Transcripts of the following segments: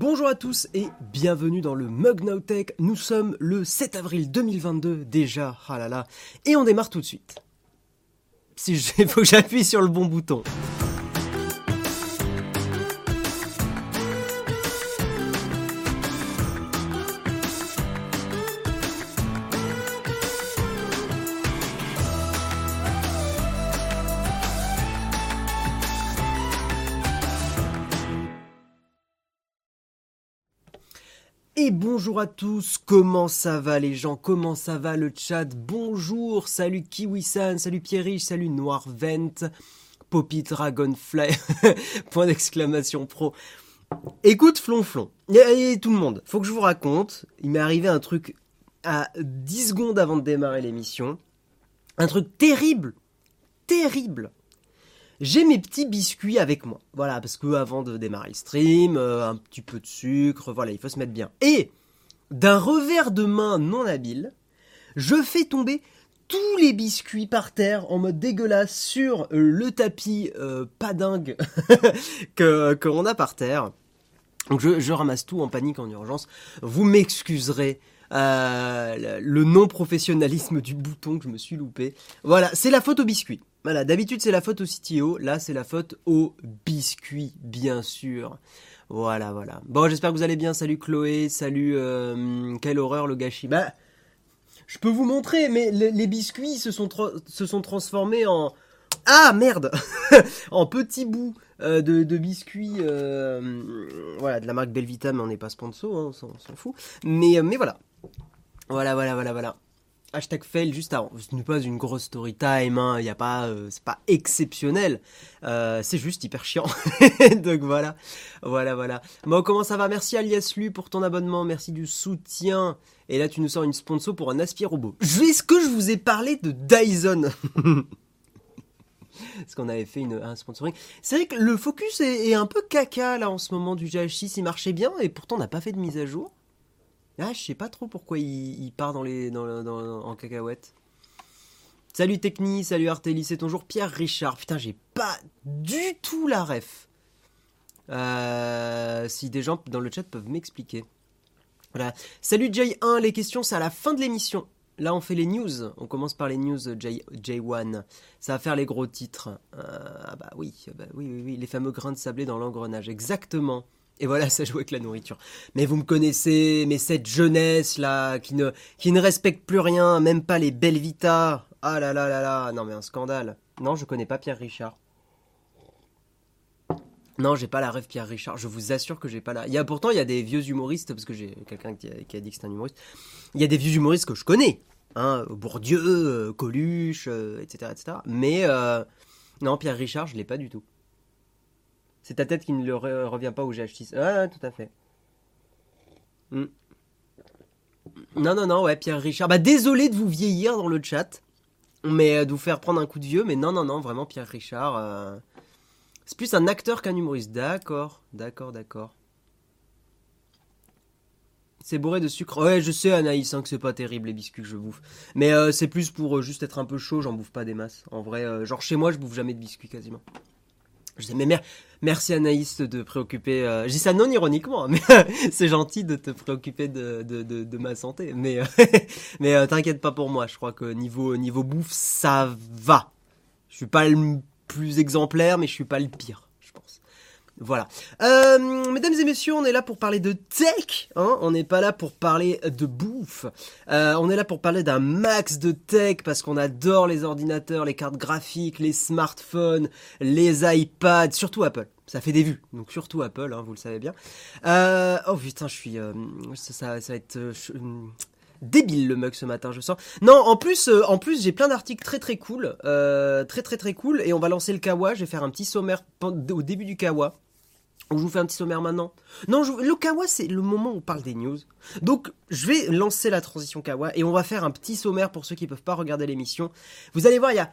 Bonjour à tous et bienvenue dans le Mug Now Tech. Nous sommes le 7 avril 2022 déjà, ah là là, et on démarre tout de suite. Si faut que j'appuie sur le bon bouton. Bonjour à tous, comment ça va les gens, comment ça va le chat, bonjour, salut Kiwi-san, salut Pierriche, salut Noirvent, Poppy Dragonfly, point d'exclamation pro. Écoute Flonflon, et tout le monde, faut que je vous raconte, il m'est arrivé un truc à 10 secondes avant de démarrer l'émission, un truc terrible, terrible j'ai mes petits biscuits avec moi. Voilà, parce que avant de démarrer le stream, euh, un petit peu de sucre, voilà, il faut se mettre bien. Et d'un revers de main non habile, je fais tomber tous les biscuits par terre en mode dégueulasse sur le tapis euh, pas dingue que qu'on a par terre. Donc je, je, ramasse tout en panique en urgence. Vous m'excuserez euh, le non-professionnalisme du bouton que je me suis loupé. Voilà, c'est la faute au biscuit. Voilà, d'habitude c'est la faute au CTO, là c'est la faute au biscuit, bien sûr. Voilà, voilà. Bon, j'espère que vous allez bien. Salut Chloé, salut... Euh, quelle horreur le gâchis. Bah, je peux vous montrer, mais les, biscuits se sont, se sont transformés en... Ah merde En petits bouts euh, de, biscuits, voilà, de la marque Belvita, mais on n'est pas sponsor, hein, on s'en fout. Mais, mais voilà, voilà, voilà, voilà, voilà. Hashtag fail juste avant. Ce n'est pas une grosse story time, hein. y a pas, euh, c'est pas exceptionnel. Euh, c'est juste hyper chiant. Donc voilà, voilà, voilà. Bon, comment ça va? Merci Alias Lu pour ton abonnement, merci du soutien. Et là, tu nous sors une sponsor pour un aspirobot. Est-ce que je vous ai parlé de Dyson? Parce qu'on avait fait une, un sponsoring. C'est vrai que le focus est, est, un peu caca là en ce moment du GH6. Il marchait bien et pourtant on n'a pas fait de mise à jour. Ah, je sais pas trop pourquoi il, part dans les, dans, en cacahuète. Salut Techni, salut Artelli, c'est ton jour Pierre Richard. Putain, j'ai pas du tout la ref. Euh, si des gens dans le chat peuvent m'expliquer. Voilà. Salut J1, les questions c'est à la fin de l'émission. Là on fait les news, on commence par les news J, 1 Ça va faire les gros titres. Euh, ah bah oui, bah oui, oui, oui, les fameux grains de sablé dans l'engrenage, exactement. Et voilà, ça joue avec la nourriture. Mais vous me connaissez, mais cette jeunesse là, qui ne, qui ne respecte plus rien, même pas les belles vitas. Ah là là là là, non mais un scandale. Non, je connais pas Pierre Richard. Non, j'ai pas la rêve Pierre Richard. Je vous assure que j'ai pas la. Il y a pourtant il y a des vieux humoristes parce que j'ai quelqu'un qui, a dit que c'est un humoriste. Il y a des vieux humoristes que je connais, hein, Bourdieu, euh, Coluche, etc., euh, etc. Mais euh, non, Pierre Richard, je l'ai pas du tout. C'est ta tête qui ne le revient pas au GH6. Ah, tout à fait. Hmm. Non, non, non, ouais, Pierre Richard. Bah, désolé de vous vieillir dans le chat, mais euh, de vous faire prendre un coup de vieux, mais non, non, non, vraiment, Pierre Richard. Euh, c'est plus un acteur qu'un humoriste. D'accord, d'accord, d'accord. C'est bourré de sucre. Ouais, je sais, Anaïs, hein, que c'est pas terrible les biscuits que je bouffe. Mais euh, c'est plus pour juste être un peu chaud, j'en bouffe pas des masses. En vrai, genre chez moi, je bouffe jamais de biscuits quasiment. Je dis, mais merci Anaïs de te préoccuper. Euh, je dis ça non ironiquement, mais c'est gentil de te préoccuper de, de, de, ma santé. Mais, mais euh, t'inquiète pas pour moi, je crois que niveau, niveau bouffe, ça va. Je suis pas le plus exemplaire, mais je suis pas le pire. Voilà. Euh, mesdames et messieurs, on est là pour parler de tech. Hein on n'est pas là pour parler de bouffe. Euh, on est là pour parler d'un max de tech parce qu'on adore les ordinateurs, les cartes graphiques, les smartphones, les iPads, surtout Apple. Ça fait des vues, donc surtout Apple, hein, vous le savez bien. Euh, oh putain, je suis, ça, va être débile le mug ce matin, je sens. Non, en plus, en plus, j'ai plein d'articles très très cool, très très très cool, et on va lancer le Kawa. Je vais faire un petit sommaire au début du Kawa. Je vous fais un petit sommaire maintenant. Non, le Kawa, c'est le moment où on parle des news. Donc, je vais lancer la transition Kawa et on va faire un petit sommaire pour ceux qui ne peuvent pas regarder l'émission. Vous allez voir, il y a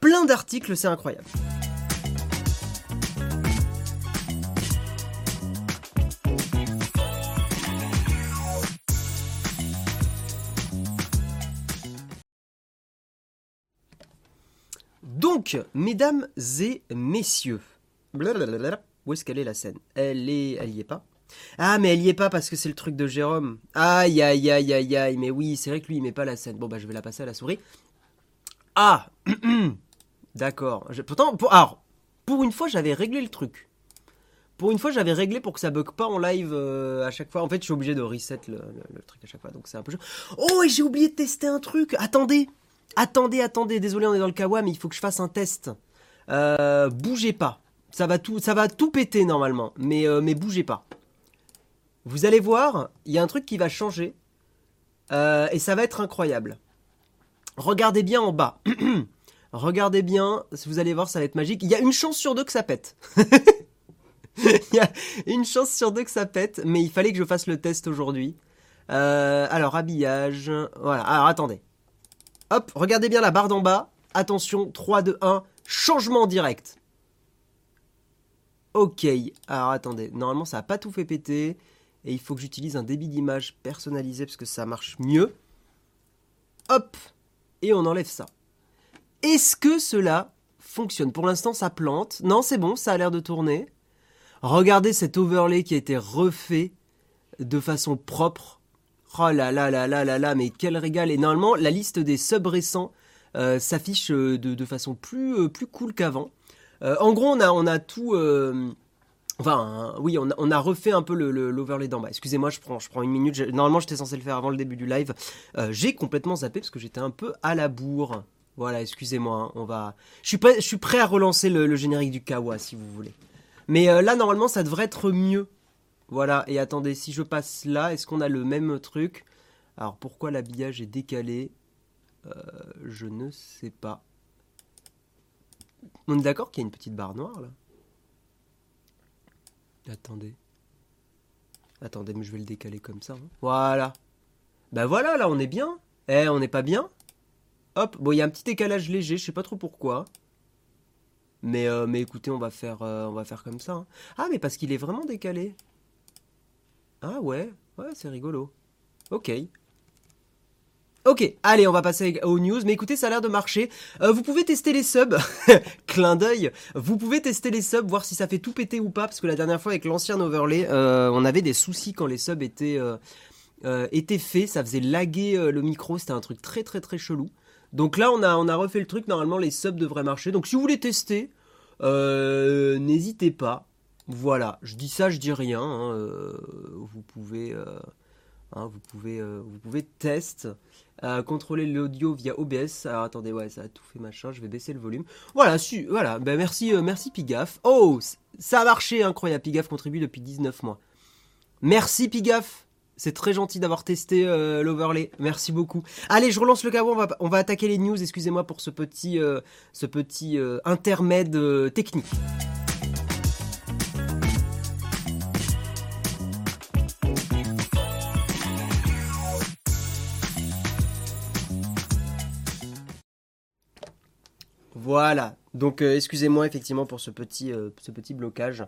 plein d'articles, c'est incroyable. Donc, mesdames et messieurs, où est-ce qu'elle est la scène? Elle est, elle y est pas? Ah, mais elle y est pas parce que c'est le truc de Jérôme. Aïe, aïe, aïe, aïe, aïe. Mais oui, c'est vrai que lui, il met pas la scène. Bon, bah, je vais la passer à la souris. Ah D'accord. Pourtant, pour... alors, pour une fois, j'avais réglé le truc. Pour une fois, j'avais réglé pour que ça bug pas en live euh, à chaque fois. En fait, je suis obligé de reset le, truc à chaque fois, donc c'est un peu Oh, et j'ai oublié de tester un truc. Attendez, attendez, attendez. Désolé, on est dans le kawa, mais il faut que je fasse un test. Euh, bougez pas. Ça va tout, ça péter normalement, mais euh, mais bougez pas. Vous allez voir, il y a un truc qui va changer et ça va être incroyable. Regardez bien en bas. Regardez bien, vous allez voir, ça va être magique. Il y a une chance sur deux que ça pète. il y a une chance sur deux que ça pète, mais il fallait que je fasse le test aujourd'hui. Euh, alors, habillage. Voilà, alors attendez. Hop, regardez bien la barre d'en bas. Attention, 3, 2, 1, changement direct. Ok, alors attendez, normalement ça n'a pas tout fait péter. Et il faut que j'utilise un débit d'image personnalisé parce que ça marche mieux. Hop, et on enlève ça. Est-ce que cela fonctionne? Pour l'instant ça plante. Non, c'est bon, ça a l'air de tourner. Regardez cet overlay qui a été refait de façon propre. Oh là là là là là là, mais quel régal. Et normalement, la liste des subs récents euh, s'affiche euh, de, façon plus, euh, plus cool qu'avant. En gros, on a, tout... Enfin, oui, on a, refait un peu l'overlay d'en bas. Excusez-moi, je prends, une minute. Normalement, j'étais censé le faire avant le début du live. J'ai complètement zappé parce que j'étais un peu à la bourre. Voilà, excusez-moi. Hein, on va. Je suis prêt, à relancer le générique du Kawa si vous voulez. Mais euh, là, normalement, ça devrait être mieux. Voilà, et attendez, si je passe là, est-ce qu'on a le même truc? Alors, pourquoi l'habillage est décalé? Euh, Je ne sais pas. On est d'accord qu'il y a une petite barre noire, là? Attendez. Attendez, mais je vais le décaler comme ça. Hein. Voilà. Ben voilà, là, on est bien. Eh, on n'est pas bien Hop, bon, il y a un petit décalage léger, je sais pas trop pourquoi. Mais, euh, mais écoutez, on va faire, euh, on va faire comme ça. Hein. Ah, mais parce qu'il est vraiment décalé. Ah ouais, ouais, c'est rigolo. Ok. Ok, allez, on va passer aux news. Mais écoutez, ça a l'air de marcher. Euh, vous pouvez tester les subs. Clin d'œil. Vous pouvez tester les subs, voir si ça fait tout péter ou pas. Parce que la dernière fois, avec l'ancien overlay, on avait des soucis quand les subs étaient, étaient faits. Ça faisait laguer le micro. C'était un truc très très très chelou. Donc là, on a, refait le truc. Normalement, les subs devraient marcher. Donc si vous voulez tester, euh, n'hésitez pas. Voilà, je dis ça, je dis rien. Hein, euh, vous pouvez, euh, hein, vous pouvez, vous pouvez test, contrôler l'audio via OBS. Alors attendez, ouais, ça a tout fait machin. Je vais baisser le volume. Voilà, voilà. Ben merci, merci Pigaf. Oh, ça a marché, incroyable. Pigaf contribue depuis 19 mois. Merci Pigaf. C'est très gentil d'avoir testé euh, l'overlay. Merci beaucoup. Allez, je relance le câble. On va, on va attaquer les news. Excusez-moi pour ce petit, euh, ce petit euh, intermède technique. Voilà. Donc, excusez-moi effectivement pour ce petit, ce petit blocage.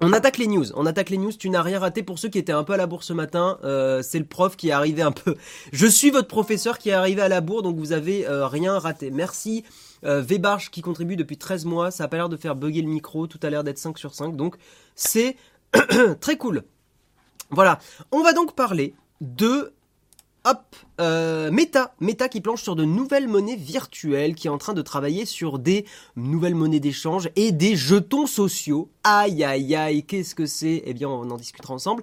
On attaque les news. On attaque les news. Tu n'as rien raté pour ceux qui étaient un peu à la bourre ce matin. Euh, c'est le prof qui est arrivé un peu. Je suis votre professeur qui est arrivé à la bourre, donc vous avez euh, rien raté. Merci euh, Vébarge qui contribue depuis 13 mois. Ça a pas l'air de faire bugger le micro. Tout a l'air d'être 5 sur 5. Donc c'est très cool. Voilà. On va donc parler de Hop, euh, Meta, Meta qui planche sur de nouvelles monnaies virtuelles, qui est en train de travailler sur des nouvelles monnaies d'échange et des jetons sociaux. Aïe aïe aïe, qu'est-ce que c'est? Eh bien, on en discutera ensemble.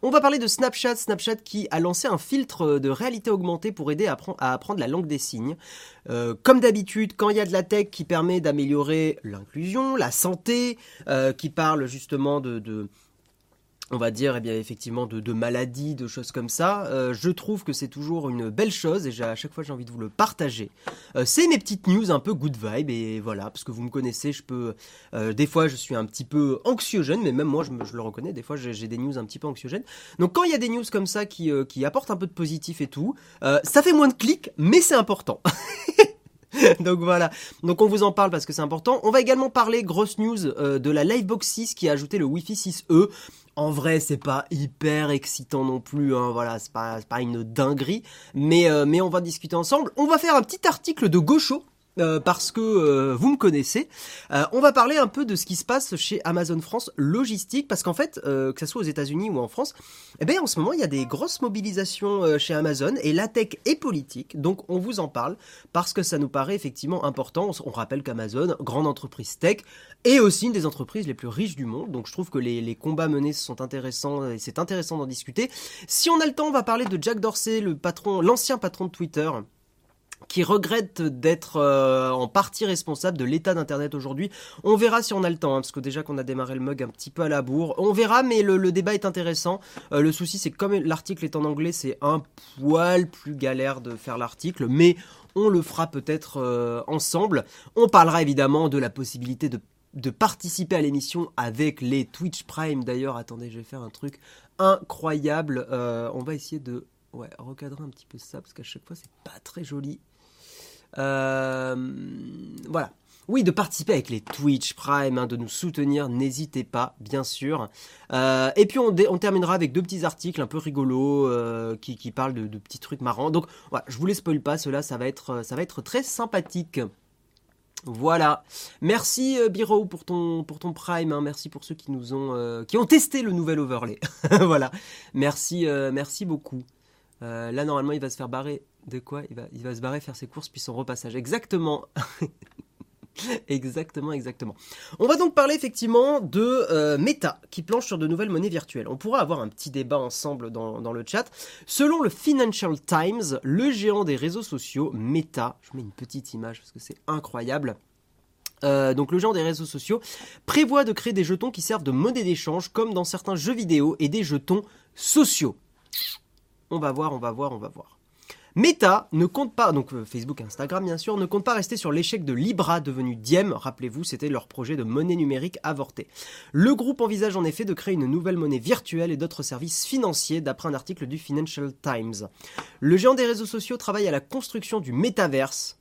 On va parler de Snapchat, Snapchat qui a lancé un filtre de réalité augmentée pour aider à, apprendre la langue des signes. Euh, comme d'habitude, quand il y a de la tech qui permet d'améliorer l'inclusion, la santé, euh, qui parle justement de on va dire, eh bien, effectivement, de, maladies, de choses comme ça. Euh, je trouve que c'est toujours une belle chose et à chaque fois j'ai envie de vous le partager. Euh, c'est mes petites news un peu good vibe et voilà, parce que vous me connaissez, je peux. Euh, des fois, je suis un petit peu anxiogène, mais même moi, je, le reconnais. Des fois, j'ai des news un petit peu anxiogènes. Donc, quand il y a des news comme ça qui, qui apportent un peu de positif et tout, ça fait moins de clics, mais c'est important. Donc voilà. Donc on vous en parle parce que c'est important. On va également parler grosse news de la Livebox 6 qui a ajouté le Wi-Fi 6E. En vrai, c'est pas hyper excitant non plus, hein, voilà, c'est pas, une dinguerie, mais, euh, mais on va discuter ensemble. On va faire un petit article de Gaucho, euh, parce que euh, vous me connaissez. Euh, on va parler un peu de ce qui se passe chez Amazon France logistique, parce qu'en fait, que ce soit aux États-Unis ou en France, eh bien, en ce moment, il y a des grosses mobilisations chez Amazon et la tech est politique. Donc, on vous en parle parce que ça nous paraît effectivement important. On, rappelle qu'Amazon, grande entreprise tech, est aussi une des entreprises les plus riches du monde. Donc, je trouve que les, les combats menés sont intéressants et c'est intéressant d'en discuter. Si on a le temps, on va parler de Jack Dorsey, le patron, l'ancien patron de Twitter qui regrette d'être euh, en partie responsable de l'état d'Internet aujourd'hui. On verra si on a le temps, hein, parce que déjà qu'on a démarré le mug un petit peu à la bourre. On verra, mais le, débat est intéressant. Euh, le souci, c'est que comme l'article est en anglais, c'est un poil plus galère de faire l'article, mais on le fera peut-être euh, ensemble. On parlera évidemment de la possibilité de participer à l'émission avec les Twitch Prime d'ailleurs. Attendez, je vais faire un truc incroyable. on va essayer de recadrer un petit peu ça parce qu'à chaque fois c'est pas très joli. Euh, voilà. Oui, de participer avec les Twitch Prime, hein, de nous soutenir, n'hésitez pas, bien sûr. Euh, et puis on, terminera avec deux petits articles un peu rigolos euh, qui, parlent de, petits trucs marrants. Donc voilà, je vous les spoil pas, cela ça va être, ça va être très sympathique. Voilà. Merci Biro pour ton Prime. Hein. Merci pour ceux qui nous ont ont testé le nouvel overlay. voilà. Merci merci beaucoup. là normalement il va se faire barrer de quoi il va, se barrer faire ses courses puis son repassage. Exactement. exactement, exactement. On va donc parler effectivement de euh, Meta qui planche sur de nouvelles monnaies virtuelles. On pourra avoir un petit débat ensemble dans, dans, le chat. Selon le Financial Times, le géant des réseaux sociaux, Meta, je mets une petite image parce que c'est incroyable. Euh, donc le géant des réseaux sociaux prévoit de créer des jetons qui servent de monnaie d'échange comme dans certains jeux vidéo et des jetons sociaux. On va voir, on va voir, on va voir. Meta ne compte pas, donc euh, Facebook et Instagram bien sûr, ne compte pas rester sur l'échec de Libra devenu Diem, rappelez-vous c'était leur projet de monnaie numérique avorté. Le groupe envisage en effet de créer une nouvelle monnaie virtuelle et d'autres services financiers d'après un article du Financial Times. Le géant des réseaux sociaux travaille à la construction du métaverse,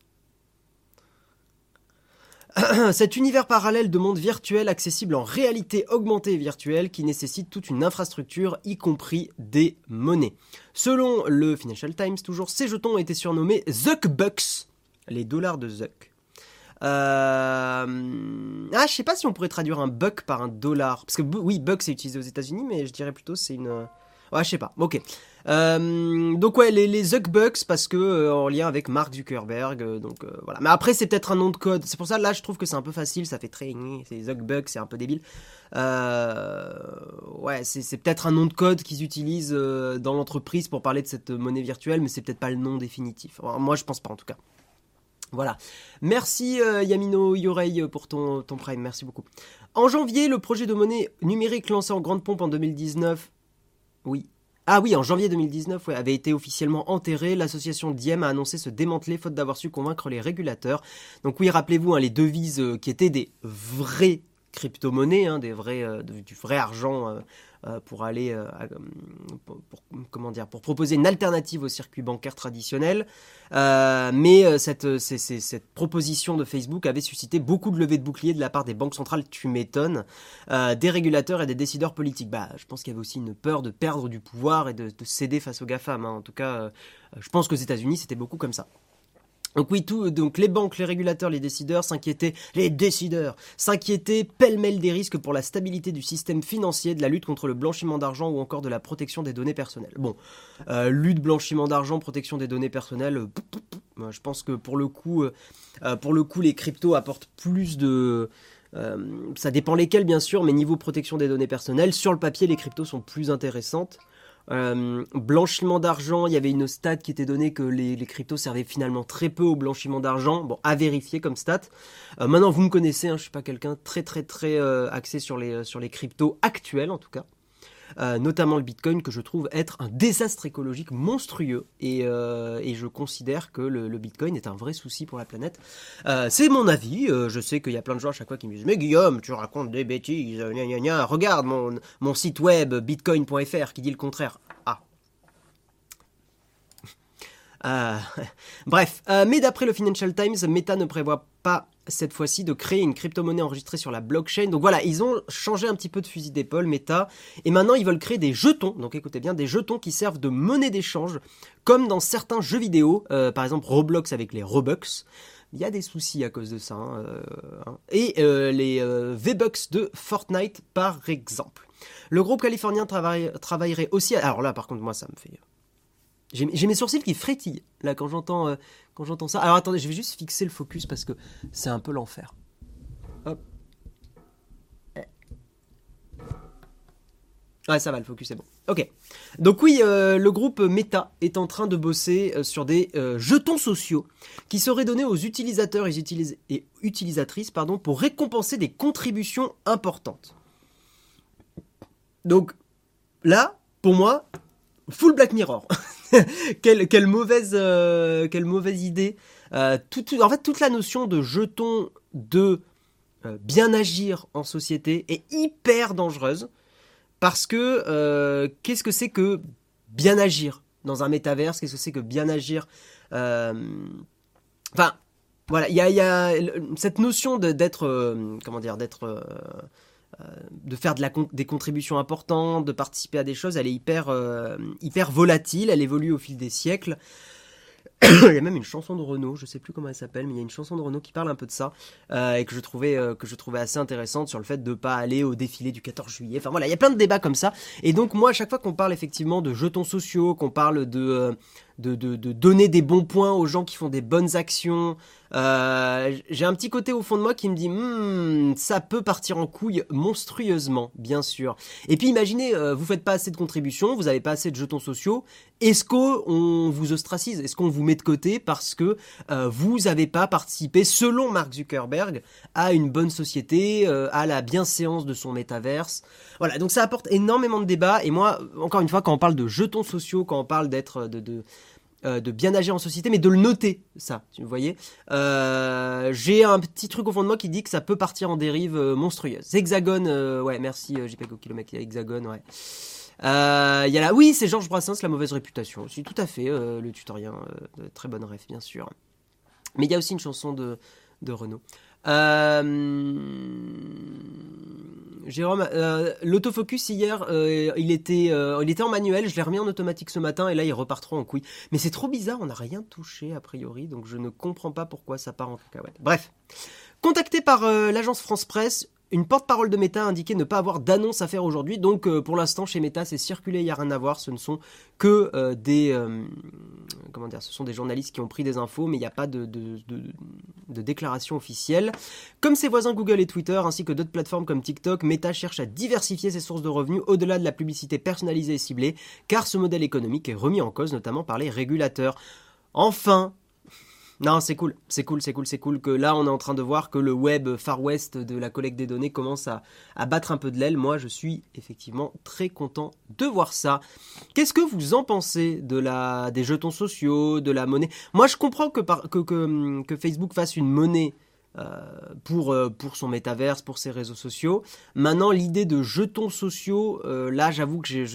Cet univers parallèle de monde virtuel accessible en réalité augmentée et virtuelle qui nécessite toute une infrastructure, y compris des monnaies. Selon le Financial Times, toujours, ces jetons ont été surnommés Zuckbucks, les dollars de Zuck. Euh... Ah, je sais pas si on pourrait traduire un buck par un dollar. Parce que oui, buck c'est utilisé aux États-Unis, mais je dirais plutôt c'est une. Ouais, je sais pas. Ok. Euh, donc ouais, les, les Zuckbucks parce que euh, en lien avec Mark Zuckerberg, euh, donc voilà. Mais après c'est peut-être un nom de code. C'est pour ça là je trouve que c'est un peu facile, ça fait très, c'est Zuckbucks, c'est un peu débile. ouais, c'est peut-être un nom de code qu'ils utilisent dans l'entreprise pour parler de cette monnaie virtuelle, mais c'est peut-être pas le nom définitif. moi je pense pas en tout cas. Voilà. Merci Yamino Yorei pour ton, ton prime, merci beaucoup. En janvier, le projet de monnaie numérique lancé en grande pompe en 2019 oui. Ah oui, en janvier 2019, avait été officiellement enterré. L'association Diem a annoncé se démanteler faute d'avoir su convaincre les régulateurs. Donc oui, rappelez-vous, hein, les devises euh, qui étaient des vraies crypto-monnaies, hein, des vrais, euh, du vrai argent euh, pour aller, pour, comment dire, pour proposer une alternative au circuit bancaire traditionnel. mais cette, cette proposition de Facebook avait suscité beaucoup de levées de boucliers de la part des banques centrales, tu m'étonnes, des régulateurs et des décideurs politiques. Bah, je pense qu'il y avait aussi une peur de perdre du pouvoir et de, céder face aux GAFAM. Hein. En tout cas, je pense qu'aux États-Unis, c'était beaucoup comme ça. Donc oui, tout, donc les banques, les régulateurs, les décideurs s'inquiétaient, les décideurs s'inquiétaient pêle-mêle des risques pour la stabilité du système financier, de la lutte contre le blanchiment d'argent ou encore de la protection des données personnelles. Bon, euh, lutte, blanchiment d'argent, protection des données personnelles, euh, je pense que pour le coup, euh, pour le coup, les cryptos apportent plus de ça dépend lesquels bien sûr, mais niveau protection des données personnelles, sur le papier, les cryptos sont plus intéressantes. Euh, blanchiment d'argent, il y avait une stat qui était donnée que les, cryptos servaient finalement très peu au blanchiment d'argent. Bon, à vérifier comme stat. Euh, maintenant, vous me connaissez, hein, je suis pas quelqu'un très très très euh, axé sur les, sur les cryptos actuels en tout cas. Euh, notamment le Bitcoin, que je trouve être un désastre écologique monstrueux. Et, euh, et je considère que le, Bitcoin est un vrai souci pour la planète. Euh, c'est mon avis. je sais qu'il y a plein de gens à chaque fois qui me disent Mais Guillaume, tu racontes des bêtises. Regarde mon, mon site web bitcoin.fr qui dit le contraire. Ah. bref, mais d'après le Financial Times, Meta ne prévoit pas cette fois-ci de créer une crypto-monnaie enregistrée sur la blockchain. Donc voilà, ils ont changé un petit peu de fusil d'épaule, Meta, et maintenant ils veulent créer des jetons, donc écoutez bien, des jetons qui servent de monnaie d'échange, comme dans certains jeux vidéo, euh, par exemple Roblox avec les Robux. Il y a des soucis à cause de ça. Hein, hein. Et les V-Bucks de Fortnite, par exemple. Le groupe californien travaillerait aussi. Alors là, par contre, moi, ça me fait. J'ai mes sourcils qui frétillent là quand j'entends quand j'entends ça. Alors attendez, je vais juste fixer le focus parce que c'est un peu l'enfer. Hop. Ouais, ça va, le focus est bon. Ok. Donc oui, euh, le groupe Meta est en train de bosser euh, sur des euh, jetons sociaux qui seraient donnés aux utilisateurs et, et, utilisatrices pardon, pour récompenser des contributions importantes. Donc là, pour moi, full Black Mirror. quelle, quelle, mauvaise, idée. Tout, en fait, toute la notion de jetons de bien agir en société est hyper dangereuse. Parce que euh, qu'est-ce que c'est que bien agir dans un métaverse? Qu'est-ce que c'est que bien agir? Euh, Enfin, voilà, il y a, cette notion d'être, euh, comment dire, d'être, de faire de la, des contributions importantes, de participer à des choses, elle est hyper, hyper volatile, elle évolue au fil des siècles. il y a même une chanson de Renault, je sais plus comment elle s'appelle, mais il y a une chanson de Renault qui parle un peu de ça euh, et que je trouvais euh, que je trouvais assez intéressante sur le fait de pas aller au défilé du 14 juillet. Enfin voilà, il y a plein de débats comme ça. Et donc moi, à chaque fois qu'on parle effectivement de jetons sociaux, qu'on parle de euh, de, donner des bons points aux gens qui font des bonnes actions. Euh, j'ai un petit côté au fond de moi qui me dit hmm, ça peut partir en couille monstrueusement, bien sûr. Et puis imaginez, euh, vous faites pas assez de contributions, vous avez pas assez de jetons sociaux. Est-ce qu'on vous ostracise? Est-ce qu'on vous met de côté parce que euh, vous n'avez pas participé, selon Mark Zuckerberg, à une bonne société, à la bienséance de son métaverse? Voilà, donc ça apporte énormément de débats. Et moi, encore une fois, quand on parle de jetons sociaux, quand on parle d'être de, de euh, de bien agir en société, mais de le noter, ça, vous voyez. Euh, j'ai un petit truc au fond de moi qui dit que ça peut partir en dérive euh, monstrueuse. Hexagone, ouais, merci JPEG au kilomètre, il y a Hexagone, ouais. Il y a là, oui, c'est Georges Brassens, la mauvaise réputation aussi, tout à fait, le tutorien, très bonne rêve, bien sûr. Mais il y a aussi une chanson de, de Renault. Euh, Jérôme, euh, l'autofocus hier, euh, il était, il était en manuel. Je l'ai remis en automatique ce matin et là il repart trop en couille. Mais c'est trop bizarre, on n'a rien touché a priori, donc je ne comprends pas pourquoi ça part en cacahuète. Bref, contacté par l'agence France Presse, une porte-parole de Meta a indiqué ne pas avoir d'annonce à faire aujourd'hui, donc euh, pour l'instant chez Meta c'est circulé, il n'y a rien à voir, ce ne sont que euh, des euh, comment dire, ce sont des journalistes qui ont pris des infos, mais il n'y a pas de, de, déclaration officielle. Comme ses voisins Google et Twitter, ainsi que d'autres plateformes comme TikTok, Meta cherche à diversifier ses sources de revenus au-delà de la publicité personnalisée et ciblée, car ce modèle économique est remis en cause notamment par les régulateurs. Enfin, non, c'est cool, c'est cool, c'est cool, c'est cool que là on est en train de voir que le web Far West de la collecte des données commence à, battre un peu de l'aile. Moi je suis effectivement très content de voir ça. Qu'est-ce que vous en pensez de la, des jetons sociaux, de la monnaie? Moi je comprends que, que, Facebook fasse une monnaie euh, pour, euh, pour son métaverse, pour ses réseaux sociaux. Maintenant, l'idée de jetons sociaux, euh, là, j'avoue que j'ai,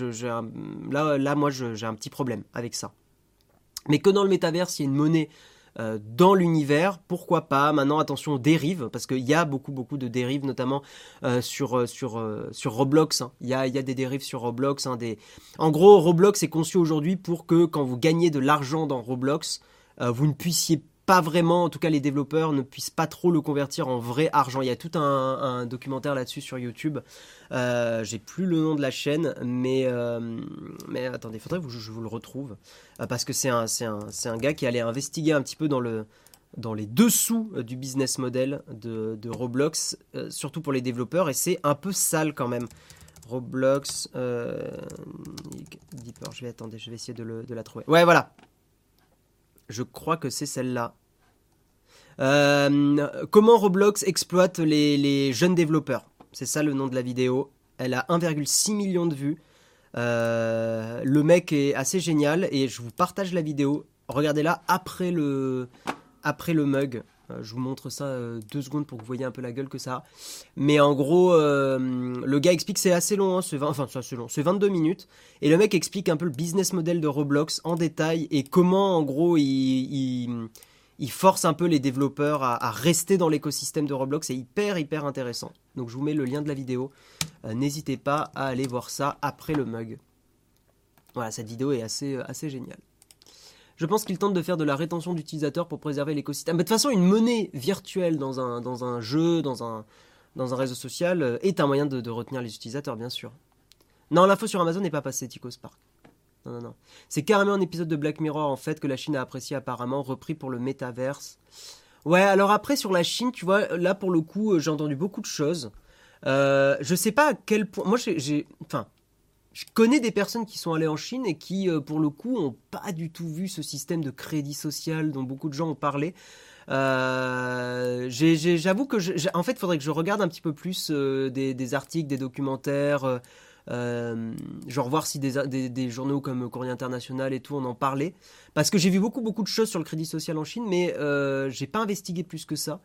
moi, j'ai un petit problème avec ça. Mais que dans le métaverse, il y a une monnaie euh, dans l'univers, pourquoi pas Maintenant, attention aux dérives, parce qu'il y a beaucoup, beaucoup de dérives, notamment euh, sur, euh, sur, sur Roblox. Hein. Il, y a, y a des dérives sur Roblox. Hein. En gros, Roblox est conçu aujourd'hui pour que quand vous gagnez de l'argent dans Roblox, vous ne puissiez pas vraiment, en tout cas les développeurs ne puissent pas trop le convertir en vrai argent. Il y a tout un, documentaire là-dessus sur YouTube. Euh, J'ai plus le nom de la chaîne, mais, euh, mais attendez, faudrait que je, vous le retrouve. Euh, parce que c'est un, gars qui allait investiguer un petit peu dans, le, dans les dessous du business model de, Roblox, surtout pour les développeurs, et c'est un peu sale quand même. Roblox, je vais attendre, je vais essayer de, de la trouver. Ouais, voilà, je crois que c'est celle-là. Euh, comment Roblox exploite les, jeunes développeurs? C'est ça le nom de la vidéo. Elle a 1,6 million de vues. Euh, le mec est assez génial et je vous partage la vidéo. Regardez-la après le, après le mug. Euh, je vous montre ça euh, deux secondes pour que vous voyez un peu la gueule que ça a. Mais en gros, euh, le gars explique, c'est assez long, hein, c'est enfin c'est assez long, c'est 22 minutes. Et le mec explique un peu le business model de Roblox en détail et comment en gros il, il, force un peu les développeurs à, rester dans l'écosystème de Roblox. C'est hyper hyper intéressant. Donc je vous mets le lien de la vidéo. N'hésitez pas à aller voir ça après le mug. Voilà, cette vidéo est assez, assez géniale. Je pense qu'ils tentent de faire de la rétention d'utilisateurs pour préserver l'écosystème. Mais de toute façon, une monnaie virtuelle dans un, dans un jeu, dans un, dans un réseau social, euh, est un moyen de, retenir les utilisateurs, bien sûr. Non, l'info sur Amazon n'est pas passée, Tico Spark. Non, non, non. C'est carrément un épisode de Black Mirror, en fait, que la Chine a apprécié apparemment, repris pour le métaverse. Ouais, alors après, sur la Chine, tu vois, là, pour le coup, euh, j'ai entendu beaucoup de choses. Euh, je sais pas à quel point. Moi, j'ai. Enfin, je connais des personnes qui sont allées en Chine et qui, euh, pour le coup, ont pas du tout vu ce système de crédit social dont beaucoup de gens ont parlé. Euh, j'avoue que, en fait, il faudrait que je regarde un petit peu plus euh, des, articles, des documentaires, genre voir si des, journaux comme Courrier International et tout en en parlaient. Parce que j'ai vu beaucoup, beaucoup de choses sur le crédit social en Chine, mais j'ai pas investigué plus que ça.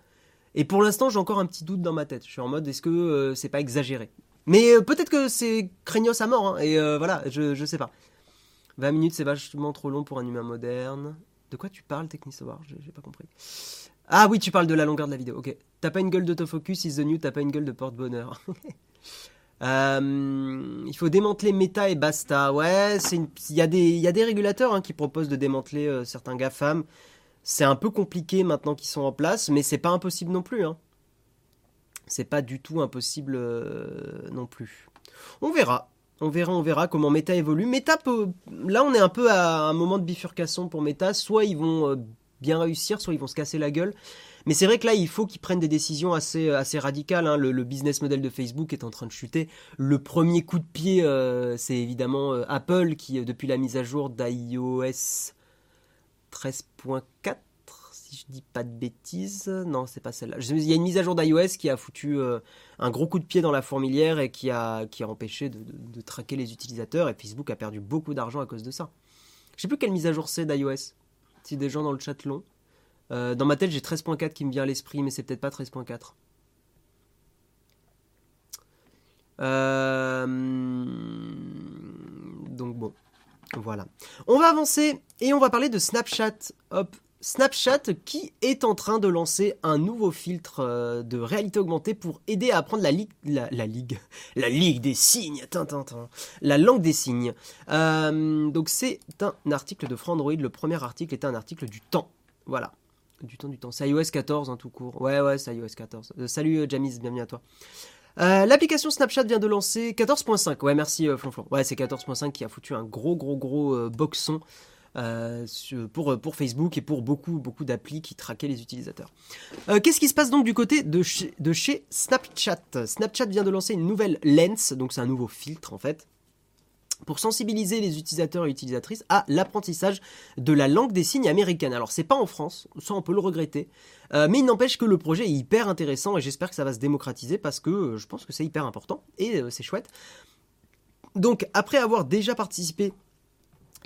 Et pour l'instant, j'ai encore un petit doute dans ma tête. Je suis en mode, est-ce que c'est pas exagéré? Mais euh, peut-être que c'est craignos à mort, hein, et euh, voilà, je, je sais pas. 20 minutes, c'est vachement trop long pour un humain moderne. De quoi tu parles, Technisaur J'ai pas compris. Ah oui, tu parles de la longueur de la vidéo, ok. T'as pas une gueule d'autofocus, is the new, t'as pas une gueule de porte-bonheur. Euh, il faut démanteler Meta et basta. Ouais, il y, a des... y a des régulateurs hein, qui proposent de démanteler certains GAFAM. C'est un peu compliqué maintenant qu'ils sont en place, mais c'est pas impossible non plus. Hein c'est pas du tout impossible euh, non plus. On verra. On verra, on verra comment Meta évolue. Meta peut... Là, on est un peu à un moment de bifurcation pour Meta. Soit ils vont euh, bien réussir, soit ils vont se casser la gueule. Mais c'est vrai que là, il faut qu'ils prennent des décisions assez, euh, assez radicales. Hein. Le, business model de Facebook est en train de chuter. Le premier coup de pied, c'est évidemment Apple qui, depuis la mise à jour d'iOS 13.4, si je dis pas de bêtises. Non, c'est pas celle-là. Il y a une mise à jour d'iOS qui a foutu euh, un gros coup de pied dans la fourmilière et qui a, empêché de, traquer les utilisateurs. Et Facebook a perdu beaucoup d'argent à cause de ça. Je sais plus quelle mise à jour c'est d'iOS. Si des gens dans le chat l'ont. Euh, dans ma tête, j'ai 13.4 qui me vient à l'esprit, mais c'est peut-être pas 13.4. Euh, donc bon, voilà. On va avancer et on va parler de Snapchat. Hop, Snapchat qui est en train de lancer un nouveau filtre euh, de réalité augmentée pour aider à apprendre la, ligue, la, ligue, la ligue des signes, la langue des signes. Euh, donc c'est un article de Frandroid. Le premier article est un article du temps. Voilà, du temps du temps. C'est iOS 14 en tout court. Ouais ouais, c'est iOS 14. Euh, salut Jamis, bienvenue à toi. L'application Snapchat vient de lancer 14.5. Ouais, merci Flonflon. Ouais, c'est 14.5 qui a foutu un gros, gros, gros boxon euh, pour, pour Facebook et pour beaucoup, beaucoup d'applis qui traquaient les utilisateurs. Euh, qu'est-ce qui se passe donc du côté de chez, Snapchat? Snapchat vient de lancer une nouvelle lens, donc c'est un nouveau filtre en fait, pour sensibiliser les utilisateurs et utilisatrices à l'apprentissage de la langue des signes américaine. Alors c'est pas en France, ça on peut le regretter, euh, mais il n'empêche que le projet est hyper intéressant et j'espère que ça va se démocratiser parce que je pense que c'est hyper important et c'est chouette. Donc après avoir déjà participé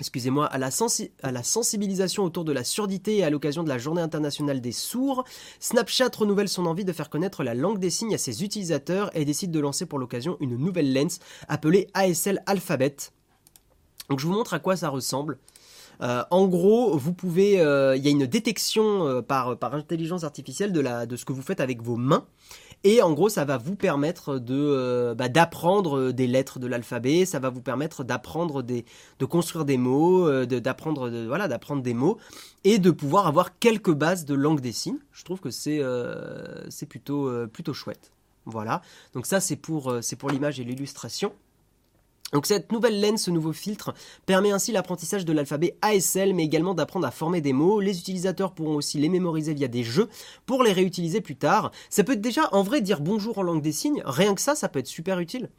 excusez-moi, à la, sensibilisation autour de la surdité et à l'occasion de la Journée internationale des sourds, Snapchat renouvelle son envie de faire connaître la langue des signes à ses utilisateurs et décide de lancer pour l'occasion une nouvelle lens appelée ASL Alphabet. Donc je vous montre à quoi ça ressemble. Euh, en gros, vous pouvez, euh, il y a une détection euh, par, intelligence artificielle de ce que vous faites avec vos mains. Et en gros, ça va vous permettre euh, bah, d'apprendre des lettres de l'alphabet, ça va vous permettre d'apprendre des, de construire des mots, euh, d'apprendre voilà, d'apprendre des mots et de pouvoir avoir quelques bases de langue des signes. Je trouve que c'est euh, c'est plutôt plutôt chouette. Voilà. Donc ça c'est pour c'est pour l'image et l'illustration. Donc cette nouvelle lens, ce nouveau filtre, permet ainsi l'apprentissage de l'alphabet ASL, mais également d'apprendre à former des mots. Les utilisateurs pourront aussi les mémoriser via des jeux pour les réutiliser plus tard. Ça peut déjà, en vrai, dire bonjour en langue des signes. Rien que ça, ça peut être super utile.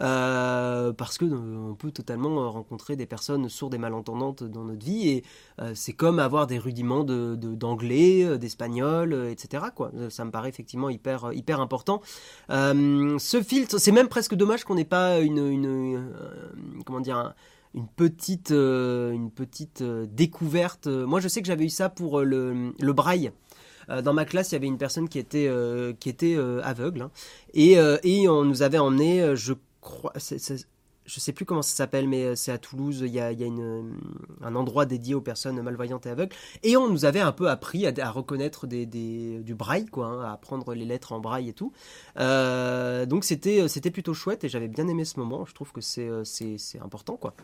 Euh, parce que euh, on peut totalement rencontrer des personnes sourdes et malentendantes dans notre vie et euh, c'est comme avoir des rudiments de, d'anglais, d'espagnol, etc. Quoi. Ça me paraît effectivement hyper hyper important. ce filtre, c'est même presque dommage qu'on n'ait pas une, une comment dire une petite, une petite découverte. Moi, je sais que j'avais eu ça pour le, le braille. Dans ma classe, il y avait une personne qui était, qui était aveugle hein. et, et on nous avait emmené, je je sais plus comment ça s'appelle, mais euh, c'est à Toulouse, il y a, euh, un endroit dédié aux personnes malvoyantes et aveugles. Et on nous avait un peu appris à, reconnaître des, du braille, quoi, hein, à apprendre les lettres en braille et tout. Euh, donc c'était, plutôt chouette et j'avais bien aimé ce moment. Je trouve que c'est, c'est, important, quoi.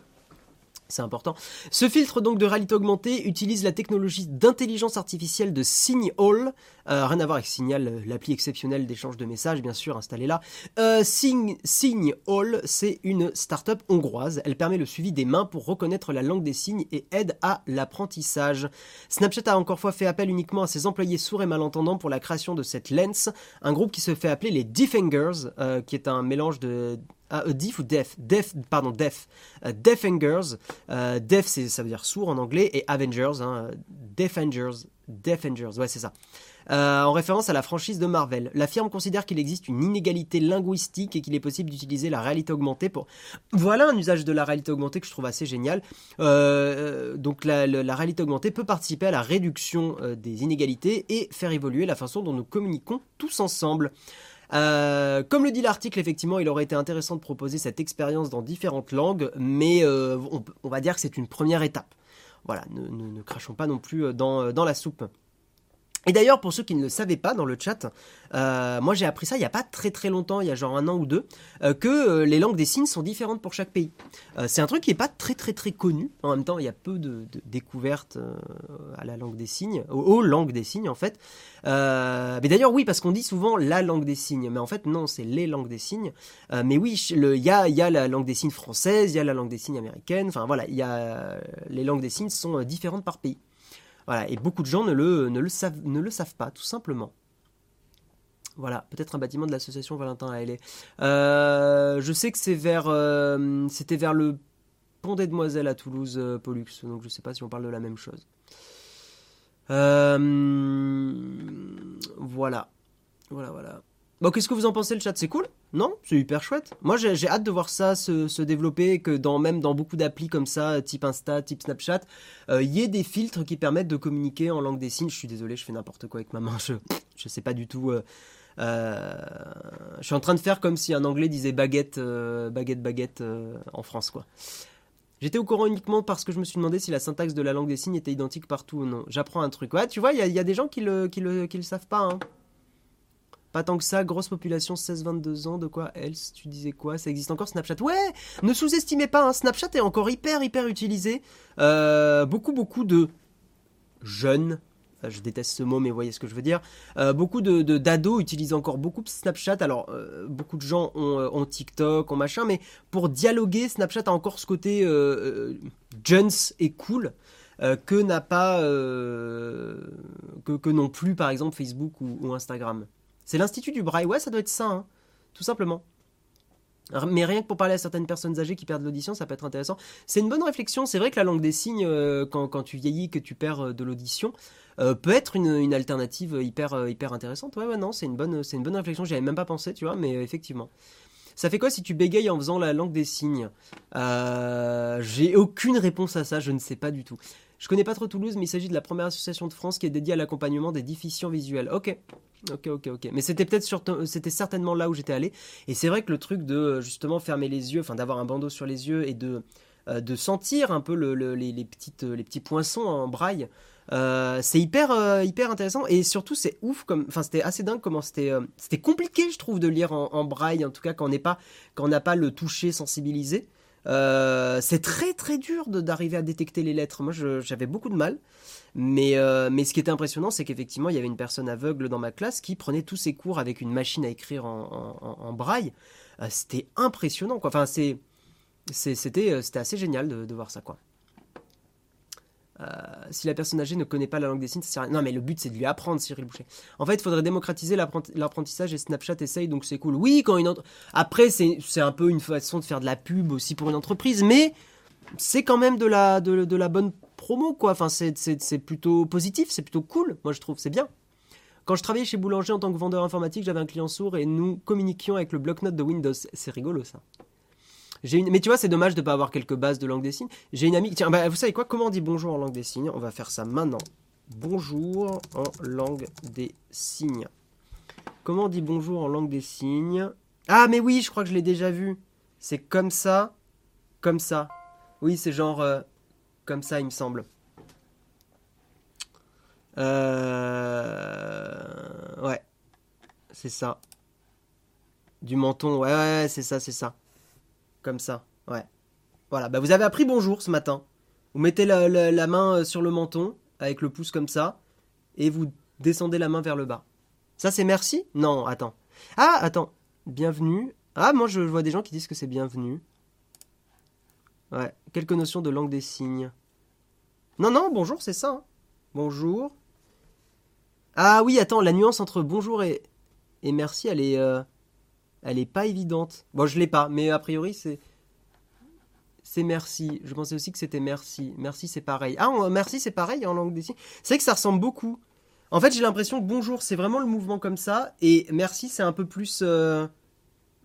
C'est important. Ce filtre donc de réalité augmentée utilise la technologie d'intelligence artificielle de Signal, euh, rien à voir avec Signal, l'appli exceptionnelle d'échange de messages, bien sûr, installée là. Euh, Signal, c'est une start-up hongroise. Elle permet le suivi des mains pour reconnaître la langue des signes et aide à l'apprentissage. Snapchat a encore fait appel uniquement à ses employés sourds et malentendants pour la création de cette lens, un groupe qui se fait appeler les Defangers, euh, qui est un mélange de ah, euh, diff ou def Def, pardon, def. Uh, Defangers. Uh, def, ça veut dire sourd en anglais. Et Avengers. Hein, Defenders. Defenders, ouais, c'est ça. Euh, en référence à la franchise de Marvel. La firme considère qu'il existe une inégalité linguistique et qu'il est possible d'utiliser la réalité augmentée pour... Voilà un usage de la réalité augmentée que je trouve assez génial. Euh, donc la, réalité augmentée peut participer à la réduction euh, des inégalités et faire évoluer la façon dont nous communiquons tous ensemble. Euh, comme le dit l'article, effectivement, il aurait été intéressant de proposer cette expérience dans différentes langues, mais euh, on, va dire que c'est une première étape. Voilà, ne, crachons pas non plus dans, dans la soupe. Et d'ailleurs, pour ceux qui ne le savaient pas dans le chat, euh, moi j'ai appris ça il n'y a pas très très longtemps, il y a genre un an ou deux, euh, que euh, les langues des signes sont différentes pour chaque pays. c'est un truc qui n'est pas très très très connu. En même temps, il y a peu de, découvertes à la langue des signes, aux, langues des signes en fait. mais d'ailleurs, oui, parce qu'on dit souvent la langue des signes, mais en fait non, c'est les langues des signes. mais oui, il y a, la langue des signes française, il y a la langue des signes américaine, enfin voilà, il y a, les langues des signes sont différentes par pays. Voilà, et beaucoup de gens ne le, ne le, savent, ne le savent pas, tout simplement. Voilà, peut-être un bâtiment de l'association Valentin à euh, je sais que c'est vers, euh, c'était vers le pont des Demoiselles à Toulouse, euh, Pollux, donc je ne sais pas si on parle de la même chose. voilà, voilà, voilà. Bon, qu'est-ce que vous en pensez le chat? C'est cool? Non? C'est hyper chouette? Moi, j'ai hâte de voir ça se, développer, que dans, même dans beaucoup d'applis comme ça, type Insta, type Snapchat, euh, il y ait des filtres qui permettent de communiquer en langue des signes. Je suis désolé, je fais n'importe quoi avec ma main. Je, je sais pas du tout. Euh, euh, je suis en train de faire comme si un anglais disait baguette, baguette, baguette en France, quoi. J'étais au courant uniquement parce que je me suis demandé si la syntaxe de la langue des signes était identique partout ou non. J'apprends un truc. Ouais, tu vois, il y, y, a des gens qui le, qui le, qui le savent pas. Hein. Pas tant que ça, grosse population, 16-22 ans, de quoi else Tu disais quoi? Ça existe encore Snapchat? Ouais Ne sous-estimez pas, hein, Snapchat est encore hyper hyper utilisé. Euh, beaucoup beaucoup de jeunes, je déteste ce mot mais voyez ce que je veux dire, euh, beaucoup de d'ados utilisent encore beaucoup Snapchat. Alors euh, beaucoup de gens ont, TikTok, ont machin, mais pour dialoguer, Snapchat a encore ce côté jeunes et cool. que n'a pas que non plus par exemple Facebook ou Instagram. C'est l'Institut du Braille. Ouais, ça doit être ça, hein, tout simplement. Mais rien que pour parler à certaines personnes âgées qui perdent l'audition, ça peut être intéressant. C'est une bonne réflexion. C'est vrai que la langue des signes, euh, quand, tu vieillis, que tu perds euh, de l'audition, euh, peut être une, alternative hyper, hyper intéressante. Ouais, ouais, non, c'est une bonne, c'est une bonne réflexion. J'y avais même pas pensé, tu vois, mais effectivement. Ça fait quoi si tu bégayes en faisant la langue des signes? J'ai aucune réponse à ça, je ne sais pas du tout. Je connais pas trop Toulouse, mais il s'agit de la première association de France qui est dédiée à l'accompagnement des déficients visuels. Ok, ok, ok, ok. Mais c'était peut-être c'était certainement là où j'étais allé. Et c'est vrai que le truc de euh, justement fermer les yeux, enfin d'avoir un bandeau sur les yeux et de euh, sentir un peu les, petites, les petits poinçons en braille. Euh, c'est hyper hyper intéressant et surtout c'est ouf comme enfin c'était assez dingue comment c'était c'était compliqué je trouve de lire en, en, braille en tout cas quand on pas quand on n'a pas le toucher sensibilisé euh, c'est très très dur d'arriver à détecter les lettres. Moi, j'avais beaucoup de mal. Mais, euh, mais ce qui était impressionnant, c'est qu'effectivement, il y avait une personne aveugle dans ma classe qui prenait tous ses cours avec une machine à écrire en, braille. Euh, c'était impressionnant, quoi. Enfin, c'était assez génial de, de voir ça, quoi. Euh, si la personne âgée ne connaît pas la langue des signes, ça sert à. Non, mais le but c'est de lui apprendre, Cyril Boucher. En fait, il faudrait démocratiser l'apprentissage et Snapchat essaye, donc c'est cool. Oui, quand une après c'est un peu une façon de faire de la pub aussi pour une entreprise, mais c'est quand même de la de, la bonne promo quoi. Enfin, c'est plutôt positif, c'est plutôt cool. Moi, je trouve c'est bien. Quand je travaillais chez Boulanger en tant que vendeur informatique, j'avais un client sourd et nous communiquions avec le bloc-notes de Windows. C'est rigolo ça. Mais tu vois, c'est dommage de ne pas avoir quelques bases de langue des signes. J'ai une amie. Tiens, bah, vous savez quoi Comment on dit bonjour en langue des signes? On va faire ça maintenant. Bonjour en langue des signes. Comment on dit bonjour en langue des signes? Ah, mais oui, je crois que je l'ai déjà vu. C'est comme ça, comme ça. Oui, c'est genre euh, comme ça, il me semble. Euh... Ouais, c'est ça. Du menton, ouais, ouais c'est ça, c'est ça. Comme ça, ouais. Voilà, bah vous avez appris bonjour ce matin. Vous mettez la, main sur le menton avec le pouce comme ça et vous descendez la main vers le bas. Ça c'est merci? Non, attends. Ah, attends. Bienvenue. Ah, moi je vois des gens qui disent que c'est bienvenue. Ouais, quelques notions de langue des signes. Non, non, bonjour, c'est ça. Hein. Bonjour. Ah oui, attends, la nuance entre bonjour et, et merci, elle est, euh, elle est pas évidente. Bon, je l'ai pas, mais a priori c'est, c'est merci. Je pensais aussi que c'était merci. Merci, c'est pareil. Ah, merci, c'est pareil en langue des signes. C'est que ça ressemble beaucoup. En fait, j'ai l'impression que bonjour, c'est vraiment le mouvement comme ça, et merci, c'est un peu plus euh,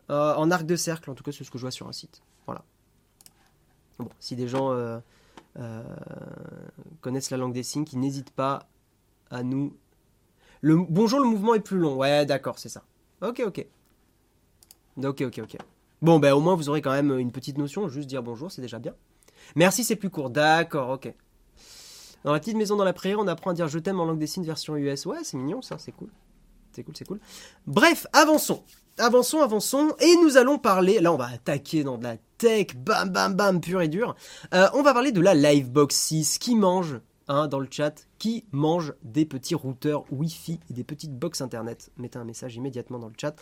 euh, en arc de cercle. En tout cas, c'est ce que je vois sur un site. Voilà. Bon, si des gens connaissent la langue des signes, qui n'hésitent pas à nous le bonjour, le mouvement est plus long. Ouais, d'accord, c'est ça. Ok, ok. Ok, ok, ok. Bon, ben au moins vous aurez quand même une petite notion. Juste dire bonjour, c'est déjà bien. Merci, c'est plus court. D'accord, ok. Dans la petite maison dans la prairie, on apprend à dire je t'aime en langue des signes version US. Ouais, c'est mignon ça, c'est cool. C'est cool, c'est cool. Bref, avançons. Avançons, avançons. Et nous allons parler. Là, on va attaquer dans de la tech. Bam, bam, bam, pur et dur. Euh, on va parler de la Livebox 6 qui mange Hein, dans le chat qui mange des petits routeurs Wi-Fi et des petites box internet. Mettez un message immédiatement dans le chat.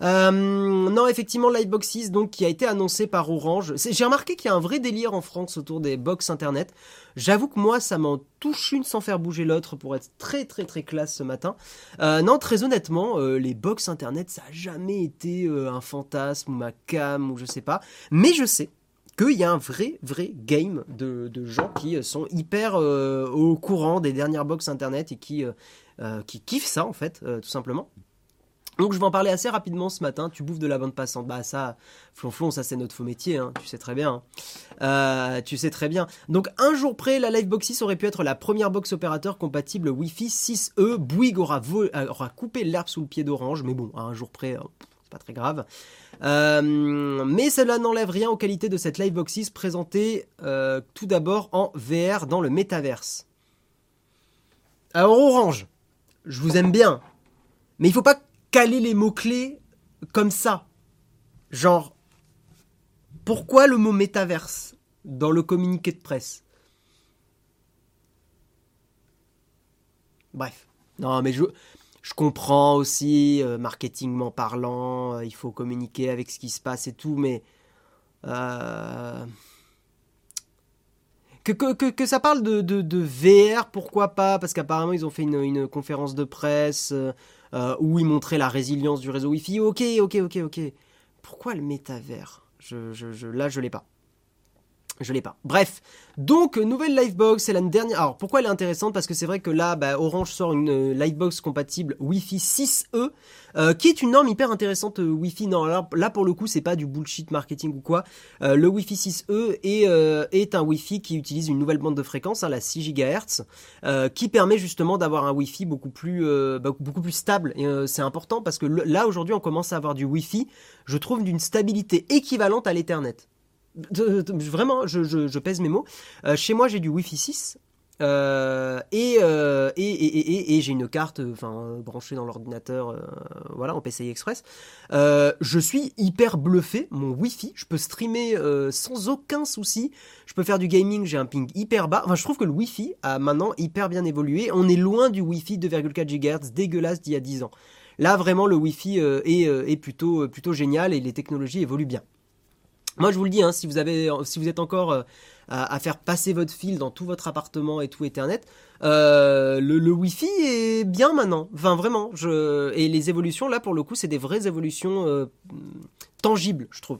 Euh, non, effectivement, Liveboxes, donc qui a été annoncé par Orange. J'ai remarqué qu'il y a un vrai délire en France autour des box internet. J'avoue que moi, ça m'en touche une sans faire bouger l'autre pour être très très très classe ce matin. Euh, non, très honnêtement, euh, les box internet, ça a jamais été un fantasme ou ma cam ou je sais pas. Mais je sais qu'il y a un vrai, vrai game de, gens qui sont hyper euh, au courant des dernières box internet et qui, euh, euh, qui kiffent ça, en fait, tout simplement. Donc je vais en parler assez rapidement ce matin. Tu bouffes de la bande passante. Bah ça, flonflon, ça c'est notre faux métier. Hein. Tu sais très bien. Hein. tu sais très bien. Donc un jour près, la Livebox 6 aurait pu être la première box opérateur compatible Wi-Fi 6E. Bouygues aura, aura coupé l'herbe sous le pied d'Orange, mais bon, à un jour près, c'est pas très grave. Euh, mais cela n'enlève rien aux qualités de cette Livebox 6 présentée euh, tout d'abord en VR dans le métaverse. Alors Orange, je vous aime bien, mais il faut pas caler les mots-clés comme ça. Genre, pourquoi le mot métaverse dans le communiqué de presse? Bref. Non, mais je, je comprends aussi, euh, marketingment parlant, euh, il faut communiquer avec ce qui se passe et tout, mais euh, que, que, que, ça parle de, de, VR, pourquoi pas? Parce qu'apparemment ils ont fait une, conférence de presse où ils montraient la résilience du réseau Wi-Fi. Ok, ok, ok, ok. Pourquoi le métavers? Je, je, je, Là, je l'ai pas. Je l'ai pas. Bref, donc nouvelle Livebox, c'est la dernière. Alors pourquoi elle est intéressante? Parce que c'est vrai que là, bah, Orange sort une euh, Livebox compatible Wi-Fi 6E, euh, qui est une norme hyper intéressante euh, Wi-Fi. Non, là, pour le coup, c'est pas du bullshit marketing ou quoi. le Wi-Fi 6E est, un Wi-Fi qui utilise une nouvelle bande de fréquence, hein, la 6 GHz, qui permet justement d'avoir un Wi-Fi beaucoup plus, bah, stable. C'est important parce que là aujourd'hui, on commence à avoir du Wi-Fi, je trouve d'une stabilité équivalente à l'Ethernet vraiment, je, pèse mes mots. Euh, chez moi, j'ai du Wi-Fi 6. Euh, euh, et, j'ai une carte branchée dans l'ordinateur voilà en PCI Express. Je suis hyper bluffé mon Wi-Fi. Je peux streamer sans aucun souci. Je peux faire du gaming j'ai un ping hyper bas. Enfin je trouve que le Wi-Fi a maintenant hyper bien évolué. On est loin du Wi-Fi 2,4 GHz dégueulasse d'il y a 10 ans. Là vraiment le Wi-Fi est, est plutôt, plutôt génial et les technologies évoluent bien moi, je vous le dis, hein, si, vous êtes encore euh, à, faire passer votre fil dans tout votre appartement et tout Ethernet, euh, le, Wi-Fi est bien maintenant. Enfin, vraiment. Et les évolutions, là, pour le coup, c'est des vraies évolutions euh, tangibles, je trouve.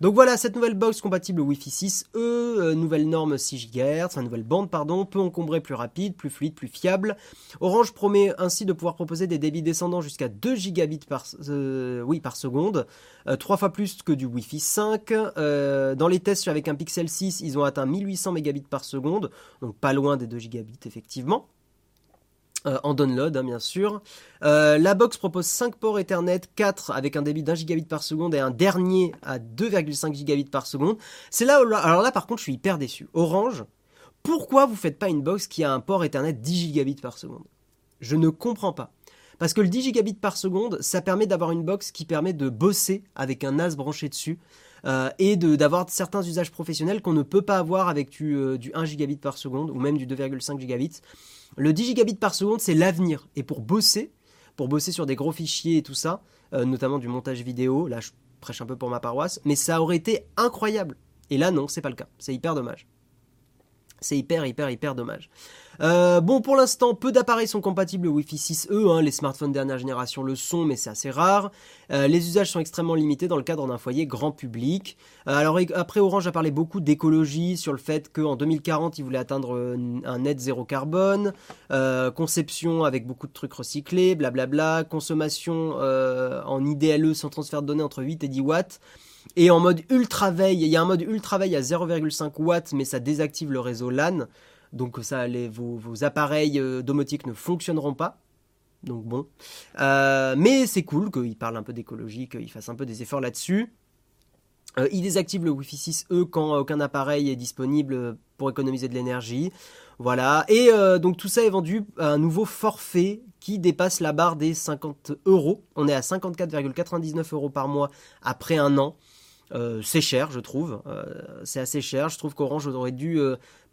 Donc voilà, cette nouvelle box compatible Wi-Fi 6E, euh, nouvelle norme 6 GHz, enfin nouvelle bande pardon, peut encombrer plus rapide, plus fluide, plus fiable. Orange promet ainsi de pouvoir proposer des débits descendants jusqu'à 2 gigabits par, euh, oui, par seconde, euh, trois fois plus que du Wi-Fi 5. dans les tests avec un Pixel 6, ils ont atteint 1800 mégabits par seconde, donc pas loin des 2 gigabits effectivement. Euh, en download, hein, bien sûr. Euh, la box propose 5 ports Ethernet, 4 avec un débit d'un gigabit par seconde et un dernier à 2,5 gigabits par seconde. C'est là, alors là par contre, je suis hyper déçu. Orange, pourquoi vous faites pas une box qui a un port Ethernet 10 gigabits par seconde? Je ne comprends pas. Parce que le 10 gigabits par seconde, ça permet d'avoir une box qui permet de bosser avec un NAS branché dessus. Et d'avoir certains usages professionnels qu'on ne peut pas avoir avec du, du 1 gigabit par seconde ou même du 2,5 gigabit. Le 10 gigabits par seconde, c'est l'avenir. Et pour bosser, pour bosser sur des gros fichiers et tout ça, notamment du montage vidéo, là je prêche un peu pour ma paroisse, mais ça aurait été incroyable. Et là, non, c'est pas le cas. C'est hyper dommage. C'est hyper, hyper, hyper dommage. Euh, bon, pour l'instant, peu d'appareils sont compatibles Wi-Fi 6E. Hein. les smartphones dernière génération le sont, mais c'est assez rare. Euh, les usages sont extrêmement limités dans le cadre d'un foyer grand public. Euh, alors après, Orange a parlé beaucoup d'écologie, sur le fait qu'en 2040, ils voulaient atteindre un net zéro carbone, conception avec beaucoup de trucs recyclés, blablabla, consommation en IDLE sans transfert de données entre 8 et 10 watts. Et en mode ultra veille, il y a un mode ultra veille à 0,5 watts, mais ça désactive le réseau LAN. Donc ça, vos, appareils euh, domotiques ne fonctionneront pas. Donc bon. Euh, mais c'est cool qu'il parle un peu d'écologie, qu'il fasse un peu des efforts là-dessus. Euh, il désactive le Wi-Fi 6E quand aucun appareil est disponible pour économiser de l'énergie. Voilà. Et donc tout ça est vendu à un nouveau forfait qui dépasse la barre des 50 euros. On est à 54,99 euros par mois après un an. c'est cher, je trouve. c'est assez cher. Je trouve qu'Orange aurait dû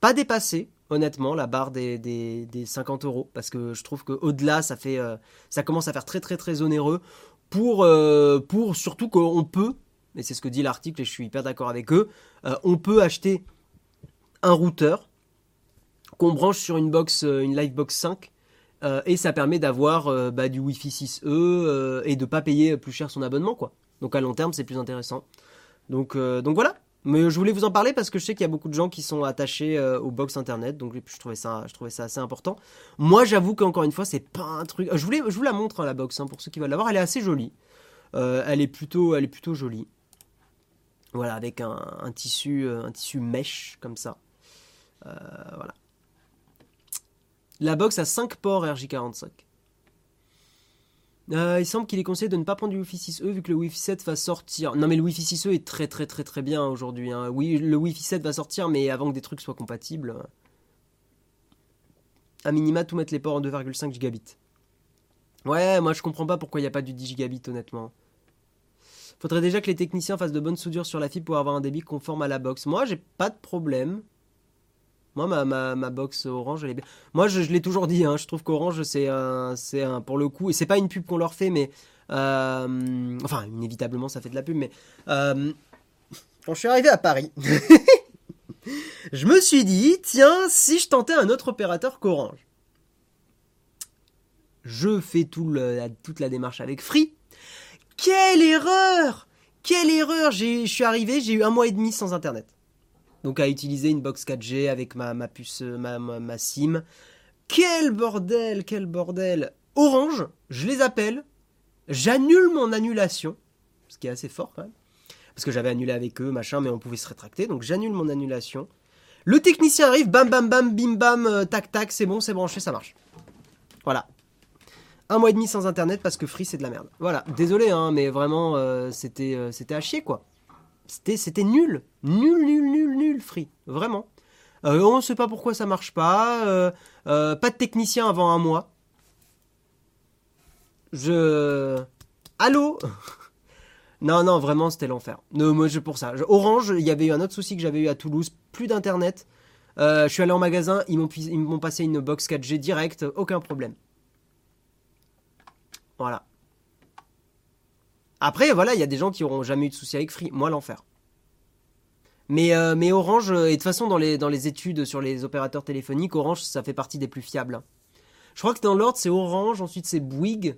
pas dépasser honnêtement la barre des, des, 50 euros parce que je trouve qu'au-delà ça euh, ça commence à faire très très très onéreux pour, euh, pour surtout qu'on peut et c'est ce que dit l'article et je suis hyper d'accord avec eux euh, on peut acheter un routeur qu'on branche sur une box une Livebox 5 et ça permet d'avoir bah, du Wi-Fi 6E et de pas payer plus cher son abonnement quoi. Donc à long terme c'est plus intéressant. Donc donc voilà mais je voulais vous en parler parce que je sais qu'il y a beaucoup de gens qui sont attachés euh, aux box internet, donc je trouvais ça, je trouvais ça assez important. Moi, j'avoue qu'encore une fois, c'est pas un truc. Je voulais, je vous la montre hein, la box hein, pour ceux qui veulent l'avoir. Elle est assez jolie. Euh, elle est plutôt, elle est plutôt jolie. Voilà, avec un, tissu, euh, un tissu mèche comme ça. voilà. La box a 5 ports RJ45. Euh, il semble qu'il est conseillé de ne pas prendre du Wi-Fi 6E vu que le Wi-Fi 7 va sortir. Non mais le Wi-Fi 6E est très très très très bien aujourd'hui. Hein. Oui, le Wi-Fi 7 va sortir mais avant que des trucs soient compatibles. À minima tout mettre les ports en 2,5 gigabits. Ouais, moi je comprends pas pourquoi il n'y a pas du 10 gigabits honnêtement. Faudrait déjà que les techniciens fassent de bonnes soudures sur la fibre pour avoir un débit conforme à la box. Moi j'ai pas de problème. Moi, ma, ma, box Orange, elle est bien. Moi, je, l'ai toujours dit, hein, je trouve qu'Orange, c'est un, un, pour le coup, et c'est pas une pub qu'on leur fait, mais. Euh, enfin, inévitablement, ça fait de la pub, mais. Euh, quand je suis arrivé à Paris, je me suis dit, tiens, si je tentais un autre opérateur qu'Orange. Je fais tout le, toute la démarche avec Free. Quelle erreur Quelle erreur Je suis arrivé, j'ai eu un mois et demi sans Internet donc à utiliser une box 4G avec ma, puce, ma, ma, SIM. Quel bordel, quel bordel Orange, je les appelle, j'annule mon annulation, ce qui est assez fort quand même, parce que j'avais annulé avec eux, machin, mais on pouvait se rétracter, donc j'annule mon annulation. Le technicien arrive, bam bam bam, bim bam, euh, tac tac, c'est bon, c'est branché, ça marche. Voilà. Un mois et demi sans internet parce que Free c'est de la merde. Voilà, désolé, hein, mais vraiment, euh, c'était, euh, c'était à chier quoi. C'était nul. Nul, nul, nul, nul, Free. Vraiment. Euh, on ne sait pas pourquoi ça marche pas. Euh, euh, pas de technicien avant un mois. Je. Allô? Non, non, vraiment, c'était l'enfer. Moi, je pour ça. Orange, il y avait eu un autre souci que j'avais eu à Toulouse. Plus d'internet. je suis allé en magasin, ils m'ont passé une box 4G direct, aucun problème. Voilà. Après, voilà, il y a des gens qui auront jamais eu de soucis avec Free. Moi, l'enfer. Mais, euh, Orange, euh, et de toute façon, dans les, études sur les opérateurs téléphoniques, Orange, ça fait partie des plus fiables. Je crois que dans l'ordre, c'est Orange, ensuite c'est Bouygues.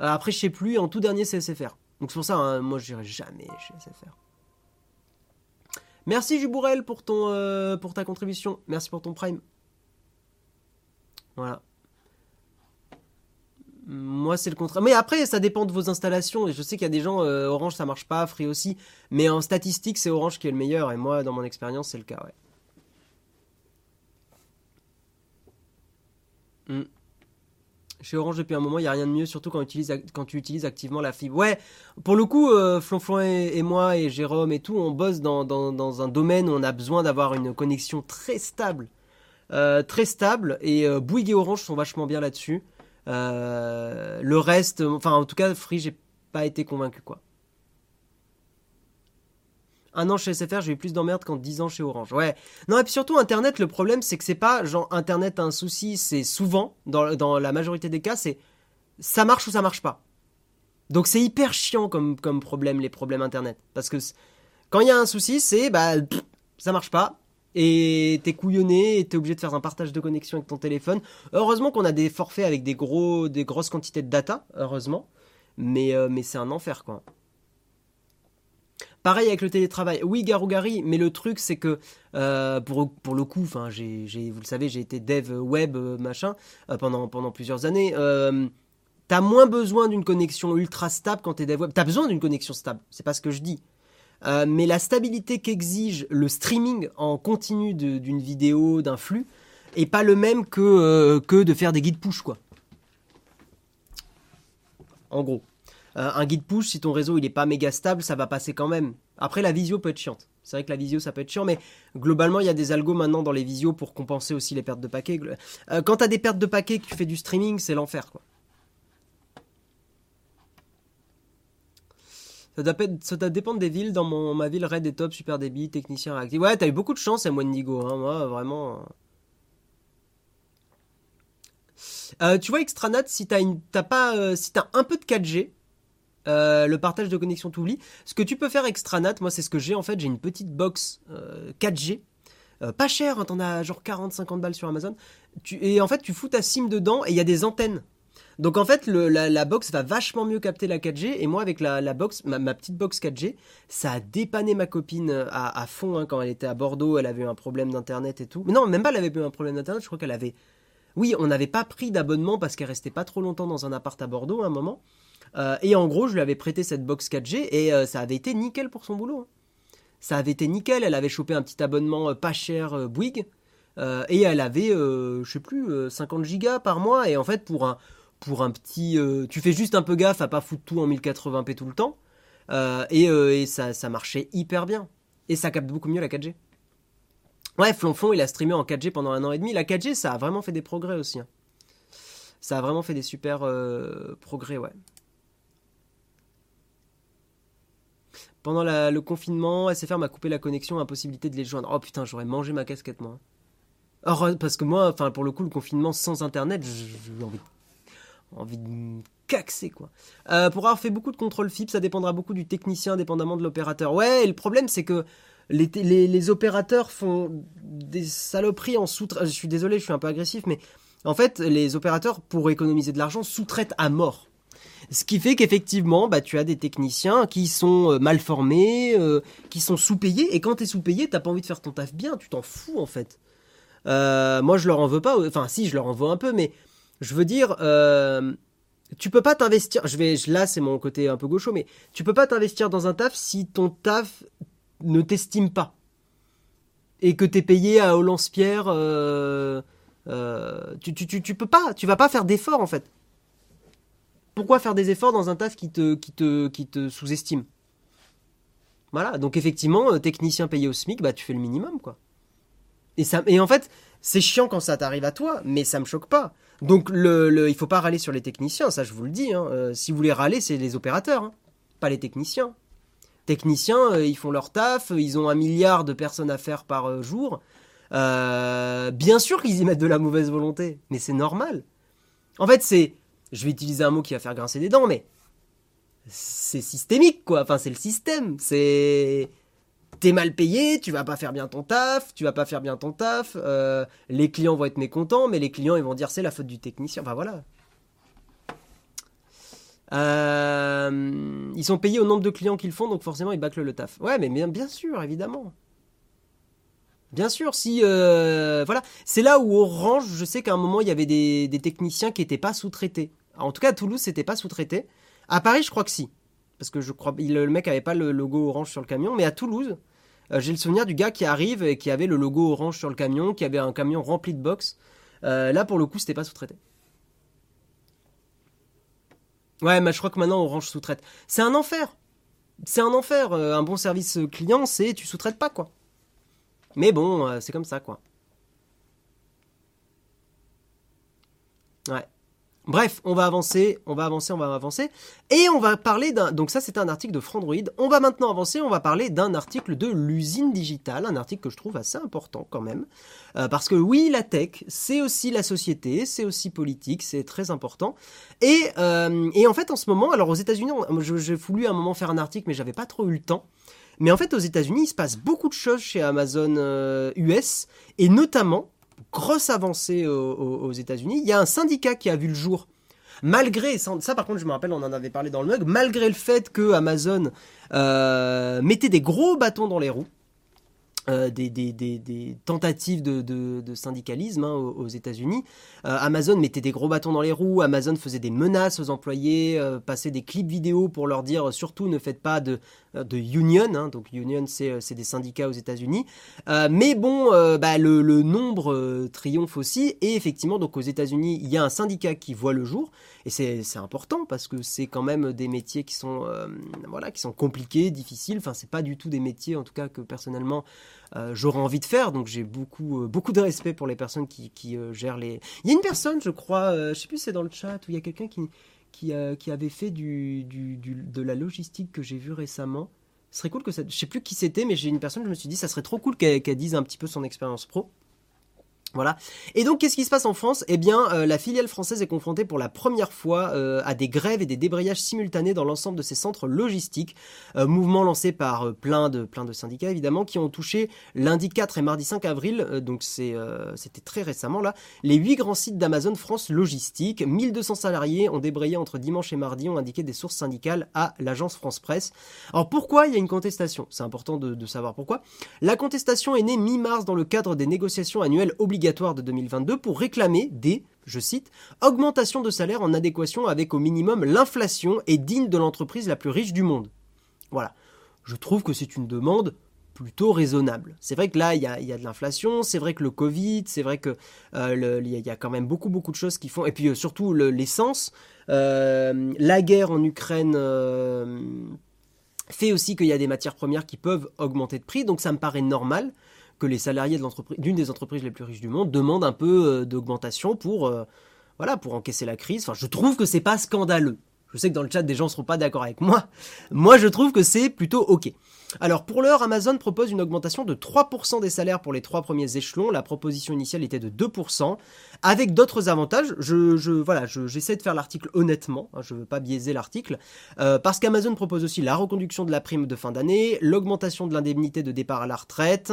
Euh, après, je sais plus, et en tout dernier, c'est SFR. Donc c'est pour ça, hein, moi, je n'irai jamais chez SFR. Merci Jubourel pour, ton, pour ta contribution. Merci pour ton prime. Voilà. Moi, c'est le contraire. Mais après, ça dépend de vos installations. Et je sais qu'il y a des gens, euh, Orange, ça marche pas, Free aussi. Mais en statistique, c'est Orange qui est le meilleur. Et moi, dans mon expérience, c'est le cas, ouais. Hmm. Chez Orange, depuis un moment, il n'y a rien de mieux, surtout quand, tu utilises activement la fibre. Ouais, pour le coup, euh, Flonflon et, moi, et Jérôme et tout, on bosse dans, un domaine où on a besoin d'avoir une connexion très stable. Euh, très stable. Et Bouygues et Orange sont vachement bien là-dessus. Euh, le reste, enfin en tout cas, Free, j'ai pas été convaincu quoi. Un an chez SFR, j'ai eu plus d'emmerdes qu'en 10 ans chez Orange. Ouais. Non, et puis surtout, Internet, le problème, c'est que c'est pas genre Internet a un souci, c'est souvent, dans, dans la majorité des cas, c'est ça marche ou ça marche pas. Donc c'est hyper chiant comme, comme problème, les problèmes Internet. Parce que quand il y a un souci, c'est bah ça marche pas. Et t'es couillonné et t'es obligé de faire un partage de connexion avec ton téléphone. Heureusement qu'on a des forfaits avec des, gros, des grosses quantités de data, heureusement. Mais, euh, mais c'est un enfer, quoi. Pareil avec le télétravail. Oui, Garougari, mais le truc, c'est que euh, pour, pour le coup, enfin, j'ai, vous le savez, j'ai été dev web, euh, machin, pendant, pendant plusieurs années. T'as moins besoin d'une connexion ultra stable quand t'es dev web. T'as besoin d'une connexion stable, c'est pas ce que je dis. Mais la stabilité qu'exige le streaming en continu d'une vidéo, d'un flux, est pas le même que, que de faire des guides push, quoi en gros. Euh, un guide push, si ton réseau il est pas méga stable, ça va passer quand même. Après, la visio peut être chiante. C'est vrai que la visio ça peut être chiant, mais globalement, il y a des algos maintenant dans les visios pour compenser aussi les pertes de paquets. Euh, quand tu as des pertes de paquets que tu fais du streaming, c'est l'enfer quoi. Ça doit, dépendre des villes. Dans mon, ma ville, Red est top, super débit, technicien réactif. Ouais, t'as eu beaucoup de chance, Wendigo. Hein, moi, vraiment. Euh, tu vois, Extranat, si t'as pas, euh, si t'as un peu de 4G, euh, le partage de connexion t'oublie. Ce que tu peux faire Extranat, moi c'est ce que j'ai en fait, j'ai une petite box 4G. pas cher, hein, t'en as genre 40-50 balles sur Amazon. et en fait, tu fous ta SIM dedans et il y a des antennes. Donc en fait, la, box va vachement mieux capter la 4G. Et moi, avec la, box, ma, petite box 4G, ça a dépanné ma copine à, fond hein, quand elle était à Bordeaux. Elle avait eu un problème d'internet et tout. Mais non, même pas, elle avait eu un problème d'internet. Je crois qu'elle avait oui, on n'avait pas pris d'abonnement parce qu'elle restait pas trop longtemps dans un appart à Bordeaux à un moment. Euh, et en gros, je lui avais prêté cette box 4G et euh, ça avait été nickel pour son boulot. Hein. Ça avait été nickel. Elle avait chopé un petit abonnement euh, pas cher Bouygues et elle avait, je sais plus, 50 gigas par mois. Et en fait, pour un pour un petit, tu fais juste un peu gaffe à pas foutre tout en 1080p tout le temps. et, et ça, ça marchait hyper bien. Et ça capte beaucoup mieux la 4G. Ouais, Flonfon, il a streamé en 4G pendant un an et demi. La 4G, ça a vraiment fait des progrès aussi. Hein. Ça a vraiment fait des super euh, progrès, ouais. Pendant le confinement, SFR m'a coupé la connexion, impossibilité de les joindre. Oh putain, j'aurais mangé ma casquette, moi. parce que moi, enfin, pour le coup, le confinement sans internet, j'ai envie, envie de me caxer, quoi. Euh, pour avoir fait beaucoup de contrôle FIP, ça dépendra beaucoup du technicien, dépendamment de l'opérateur. Ouais, et le problème, c'est que les, opérateurs font des saloperies en sous Je suis désolé, je suis un peu agressif, mais en fait, les opérateurs, pour économiser de l'argent, sous-traitent à mort. Ce qui fait qu'effectivement, bah, tu as des techniciens qui sont euh, mal formés, euh, qui sont sous-payés, et quand tu es sous-payé, t'as pas envie de faire ton taf bien, tu t'en fous en fait. Moi, je leur en veux pas, enfin, si, je leur en veux un peu, mais je veux dire, tu peux pas t'investir, je vais, là, c'est mon côté un peu gaucho, mais tu peux pas t'investir dans un taf si ton taf ne t'estime pas et que t'es payé à au pierre euh, euh, tu, tu, peux pas, tu vas pas faire d'efforts en fait. Pourquoi faire des efforts dans un taf qui te, qui te, qui te sous-estime? Voilà, donc effectivement, euh, technicien payé au SMIC, bah tu fais le minimum quoi. Et, ça, et en fait, c'est chiant quand ça t'arrive à toi, mais ça me choque pas. Donc le, le, il faut pas râler sur les techniciens, ça je vous le dis. Hein. si vous voulez râler, c'est les opérateurs, hein, pas les techniciens techniciens, euh, ils font leur taf, ils ont un milliard de personnes à faire par euh, jour. Euh, bien sûr qu'ils y mettent de la mauvaise volonté, mais c'est normal. En fait, c'est, je vais utiliser un mot qui va faire grincer des dents, mais c'est systémique, quoi. Enfin, c'est le système. C'est, t'es mal payé, tu vas pas faire bien ton taf, tu vas pas faire bien ton taf. les clients vont être mécontents, mais les clients ils vont dire c'est la faute du technicien. Enfin voilà. Euh, ils sont payés au nombre de clients qu'ils font, donc forcément ils bâclent le taf. Ouais, mais bien, sûr, évidemment. Bien sûr, si euh, voilà, c'est là où Orange, je sais qu'à un moment il y avait des, techniciens qui n'étaient pas sous-traités. En tout cas, à Toulouse, c'était pas sous-traité. À Paris, je crois que si, parce que je crois le mec avait pas le logo Orange sur le camion, mais à Toulouse, euh, j'ai le souvenir du gars qui arrive et qui avait le logo Orange sur le camion, qui avait un camion rempli de box. là, pour le coup, c'était pas sous-traité. Ouais, mais je crois que maintenant Orange sous-traite. C'est un enfer. C'est un enfer. Euh, un bon service client, c'est tu sous-traites pas, quoi. Mais bon, euh, c'est comme ça, quoi. Ouais. Bref, on va avancer, on va avancer, on va avancer. Et on va parler d'un... Donc ça, c'était un article de Frandroid. On va maintenant avancer, on va parler d'un article de l'usine digitale, un article que je trouve assez important quand même. Euh, parce que oui, la tech, c'est aussi la société, c'est aussi politique, c'est très important. Et, euh, en fait, en ce moment, alors aux États-Unis, j'ai voulu à un moment faire un article, mais j'avais pas trop eu le temps. Mais en fait, aux États-Unis, il se passe beaucoup de choses chez Amazon US, euh, et notamment grosse avancée aux, États-Unis. Il y a un syndicat qui a vu le jour. Malgré, ça, par contre je me rappelle, on en avait parlé dans le mug, malgré le fait que Amazon euh, mettait des gros bâtons dans les roues, euh, des, tentatives de, syndicalisme hein, aux, États-Unis. Euh, Amazon mettait des gros bâtons dans les roues, Amazon faisait des menaces aux employés, passait des clips vidéo pour leur dire surtout ne faites pas de, de union. Hein. donc union c'est des syndicats aux États-Unis. mais bon, bah, le, nombre triomphe aussi. Et effectivement, donc aux États-Unis, il y a un syndicat qui voit le jour. Et c'est important parce que c'est quand même des métiers qui sont, voilà, qui sont compliqués, difficiles. Enfin, c'est pas du tout des métiers, en tout cas, que personnellement euh, j'aurais envie de faire. Donc j'ai beaucoup, euh, beaucoup de respect pour les personnes qui, euh, gèrent les. Il y a une personne, je crois, je sais plus si c'est dans le chat, où il y a quelqu'un qui, qui, avait fait du, de la logistique que j'ai vu récemment. Ce serait cool que ça. Je sais plus qui c'était, mais j'ai une personne, je me suis dit, ça serait trop cool qu'elle dise un petit peu son expérience pro. Voilà. Et donc, qu'est-ce qui se passe en France? Eh bien, euh, la filiale française est confrontée pour la première fois euh, à des grèves et des débrayages simultanés dans l'ensemble de ses centres logistiques. Euh, mouvement lancé par plein de plein de syndicats évidemment qui ont touché lundi 4 et mardi 5 avril. donc c'est c'était très récemment là. Les huit grands sites d'Amazon France Logistique, 1200 salariés ont débrayé entre dimanche et mardi, ont indiqué des sources syndicales à l'agence France Presse. Alors pourquoi il y a une contestation? C'est important de, de savoir pourquoi. La contestation est née mi-mars dans le cadre des négociations annuelles obligatoires de 2022 pour réclamer des, je cite, augmentations de salaire en adéquation avec au minimum l'inflation et digne de l'entreprise la plus riche du monde. Voilà. Je trouve que c'est une demande plutôt raisonnable. C'est vrai que là, il y a, de l'inflation, c'est vrai que le Covid, c'est vrai que euh, il y, a quand même beaucoup beaucoup de choses qui font, et puis euh, surtout l'essence, euh, la guerre en Ukraine fait aussi qu'il y a des matières premières qui peuvent augmenter de prix, donc ça me paraît normal que les salariés de l'entreprise, d'une des entreprises les plus riches du monde demandent un peu euh, d'augmentation pour, euh, voilà, pour encaisser la crise. Enfin, je trouve que c'est pas scandaleux. Je sais que dans le chat des gens ne seront pas d'accord avec moi. Moi, je trouve que c'est plutôt ok. Alors pour l'heure, Amazon propose une augmentation de 3% des salaires pour les trois premiers échelons. La proposition initiale était de 2%, avec d'autres avantages. Je, voilà, j'essaie de faire l'article honnêtement. Hein, je ne veux pas biaiser l'article, euh, parce qu'Amazon propose aussi la reconduction de la prime de fin d'année, l'augmentation de l'indemnité de départ à la retraite.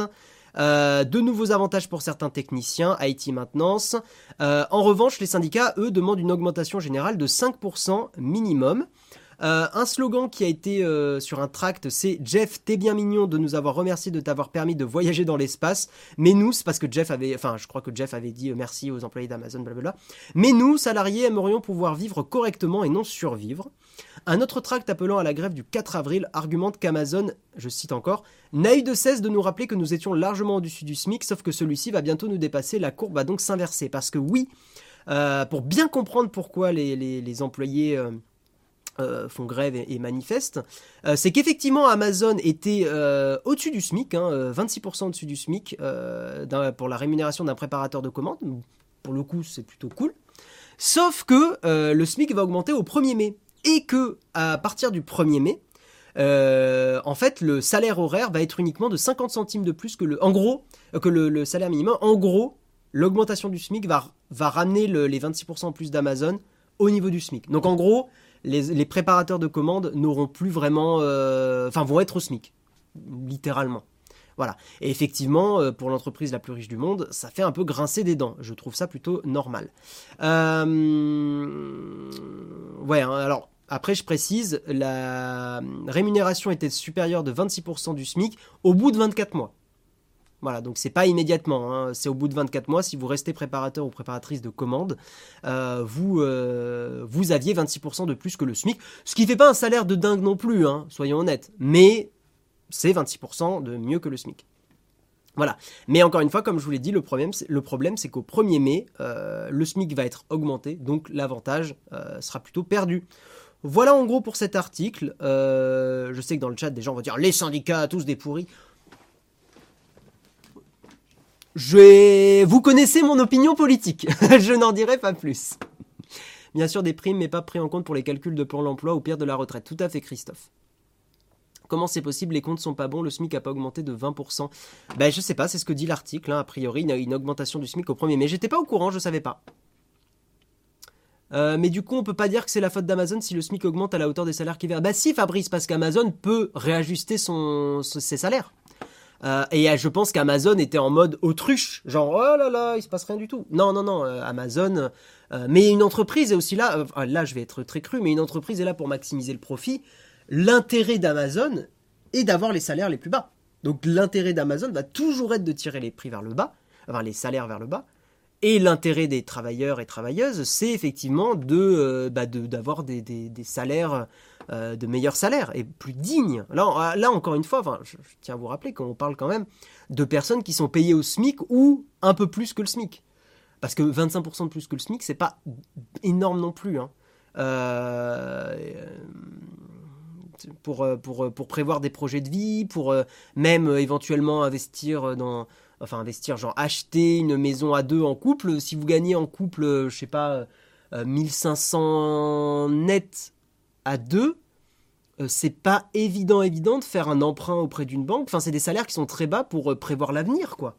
Euh, de nouveaux avantages pour certains techniciens, IT maintenance. Euh, en revanche, les syndicats, eux, demandent une augmentation générale de 5% minimum. Euh, un slogan qui a été sur un tract, c'est Jeff, t'es bien mignon de nous avoir remercié de t'avoir permis de voyager dans l'espace. Mais nous, c'est parce que Jeff avait, enfin, je crois que Jeff avait dit merci aux employés d'Amazon, blablabla. Mais nous, salariés, aimerions pouvoir vivre correctement et non survivre. Un autre tract appelant à la grève du 4 avril argumente qu'Amazon, je cite encore, n'a eu de cesse de nous rappeler que nous étions largement au-dessus du SMIC, sauf que celui-ci va bientôt nous dépasser, la courbe va donc s'inverser. Parce que oui, euh, pour bien comprendre pourquoi les, employés... Euh, euh, font grève et, manifestent, c'est qu'effectivement Amazon était au-dessus du SMIC, 26% hein, au-dessus du SMIC pour la rémunération d'un préparateur de commande. Pour le coup, c'est plutôt cool. Sauf que le SMIC va augmenter au 1er mai et que à partir du 1er mai, euh, en fait, le salaire horaire va être uniquement de 50 centimes de plus que que le, salaire minimum. En gros, l'augmentation du SMIC va, va ramener les 26% en plus d'Amazon au niveau du SMIC. Donc en gros, les, préparateurs de commandes n'auront plus vraiment, euh, enfin vont être au SMIC, littéralement. Voilà. Et effectivement, euh, pour l'entreprise la plus riche du monde, ça fait un peu grincer des dents. Je trouve ça plutôt normal. Euh... Ouais, hein, alors après, je précise, la rémunération était supérieure de 26% du SMIC au bout de 24 mois. Voilà, donc c'est pas immédiatement, hein. c'est au bout de 24 mois, si vous restez préparateur ou préparatrice de commande, euh, vous, aviez 26% de plus que le SMIC, ce qui fait pas un salaire de dingue non plus, hein, soyons honnêtes, mais c'est 26% de mieux que le SMIC. Voilà. Mais encore une fois, comme je vous l'ai dit, le problème, c'est qu'au 1er mai, euh, le SMIC va être augmenté, donc l'avantage euh, sera plutôt perdu. Voilà en gros pour cet article. Euh, je sais que dans le chat, des gens vont dire les syndicats, tous des pourris. Je Vous connaissez mon opinion politique. je n'en dirai pas plus. Bien sûr des primes, mais pas pris en compte pour les calculs de plan l'emploi ou pire de la retraite. Tout à fait, Christophe. Comment c'est possible Les comptes sont pas bons, le SMIC a pas augmenté de 20%. Ben je sais pas, c'est ce que dit l'article. Hein. A priori, a une augmentation du SMIC au premier. Mais j'étais pas au courant, je savais pas. Euh, mais du coup, on peut pas dire que c'est la faute d'Amazon si le SMIC augmente à la hauteur des salaires qui viennent. Bah si, Fabrice, parce qu'Amazon peut réajuster ses salaires. Euh, et euh, je pense qu'Amazon était en mode autruche, genre oh là là, il se passe rien du tout. Non, non, non, Amazon. mais une entreprise est aussi là. là, je vais être très cru, mais une entreprise est là pour maximiser le profit. L'intérêt d'Amazon est d'avoir les salaires les plus bas. Donc l'intérêt d'Amazon va toujours être de tirer les prix vers le bas, avoir les salaires vers le bas, et l'intérêt des travailleurs et travailleuses, c'est effectivement de euh, bah, d'avoir des, des, salaires, euh, de meilleurs salaires et plus dignes. Là, encore une fois, enfin, je, tiens à vous rappeler qu'on parle quand même de personnes qui sont payées au SMIC ou un peu plus que le SMIC. Parce que 25% de plus que le SMIC, c'est pas énorme non plus. Hein. Euh, pour, pour, pour prévoir des projets de vie, pour même éventuellement investir dans, enfin investir, genre acheter une maison à deux en couple, si vous gagnez en couple, euh, je sais pas, 1500 euh, net à deux, euh, c'est pas évident, évident de faire un emprunt auprès d'une banque. Enfin, c'est des salaires qui sont très bas pour prévoir l'avenir, quoi.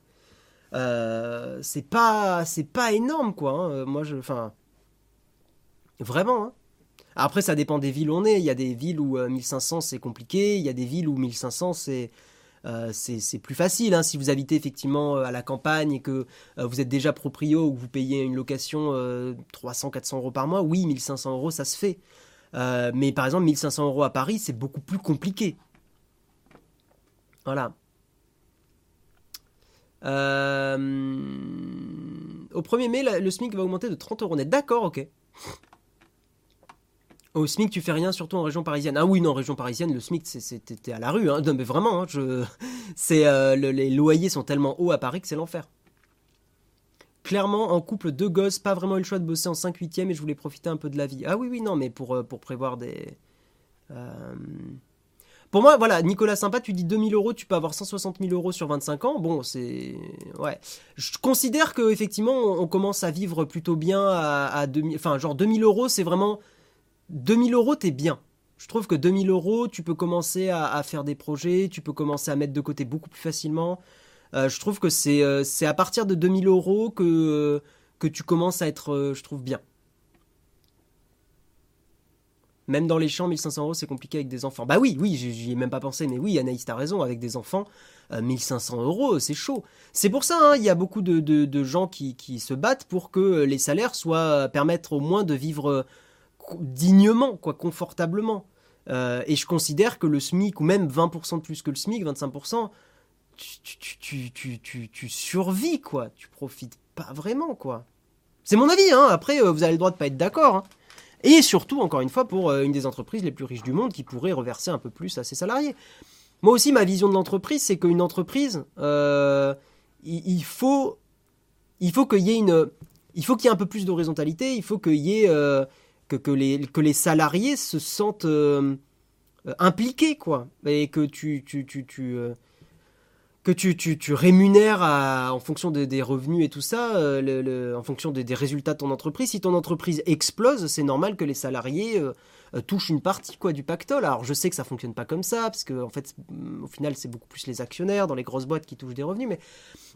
c'est pas, c'est pas énorme, quoi. Hein. Moi, je, enfin, vraiment. Hein. Après, ça dépend des villes où on est. Il y a des villes où 1500 c'est compliqué. Il y a des villes où 1500 c'est euh, c'est plus facile. Hein, si vous habitez effectivement euh, à la campagne et que euh, vous êtes déjà proprio ou que vous payez une location 300-400 euros par mois, oui, 1500 euros, ça se fait. mais par exemple, 1500 euros à Paris, c'est beaucoup plus compliqué. Voilà. Au 1er mai, le SMIC va augmenter de 30 euros net. D'accord, ok. Au SMIC, tu fais rien, surtout en région parisienne. Ah oui, non, région parisienne, le SMIC, c'était à la rue. Hein. Non, mais vraiment, hein, je... c'est euh, les loyers sont tellement hauts à Paris que c'est l'enfer. Clairement, en couple, deux gosses, pas vraiment eu le choix de bosser en 5 8 et je voulais profiter un peu de la vie. Ah oui, oui, non, mais pour, euh, pour prévoir des... Euh, pour moi, voilà, Nicolas Sympa, tu dis 2000 euros, tu peux avoir 160 000 euros sur 25 ans. Bon, c'est. Ouais. Je considère qu'effectivement, on commence à vivre plutôt bien à, à 2000. Enfin, genre 2000 euros, c'est vraiment 2000 euros, t'es bien. Je trouve que 2000 euros, tu peux commencer à, faire des projets, tu peux commencer à mettre de côté beaucoup plus facilement. Euh, je trouve que c'est euh, à partir de 2000 euros que, que tu commences à être, euh, je trouve, bien. Même dans les champs, 1500 euros, c'est compliqué avec des enfants. Bah oui, oui, j'y ai même pas pensé, mais oui, Anaïs, t'as raison, avec des enfants, 1500 euros, c'est chaud. C'est pour ça, hein, il y a beaucoup de, de, gens qui, qui, se battent pour que les salaires soient, permettre au moins de vivre dignement, quoi, confortablement. Euh, et je considère que le SMIC, ou même 20% de plus que le SMIC, 25%, tu, tu, tu, tu, survis, quoi. Tu profites pas vraiment, quoi. C'est mon avis, hein. Après, euh, vous avez le droit de pas être d'accord. Hein. Et surtout, encore une fois, pour euh, une des entreprises les plus riches du monde qui pourrait reverser un peu plus à ses salariés. Moi aussi, ma vision de l'entreprise, c'est qu'une entreprise, il, faut, il faut qu'il y ait une, il faut qu'il y ait un peu plus d'horizontalité. Il faut qu'il y ait que, les, que les salariés se sentent euh, euh, impliqués, quoi. Et que tu, tu, tu, tu euh, que tu, tu, tu rémunères en fonction des revenus et tout ça, en fonction des résultats de ton entreprise. Si ton entreprise explose, c'est normal que les salariés touchent une partie quoi du pactole. Alors je sais que ça fonctionne pas comme ça, parce que en fait, au final, c'est beaucoup plus les actionnaires dans les grosses boîtes qui touchent des revenus, mais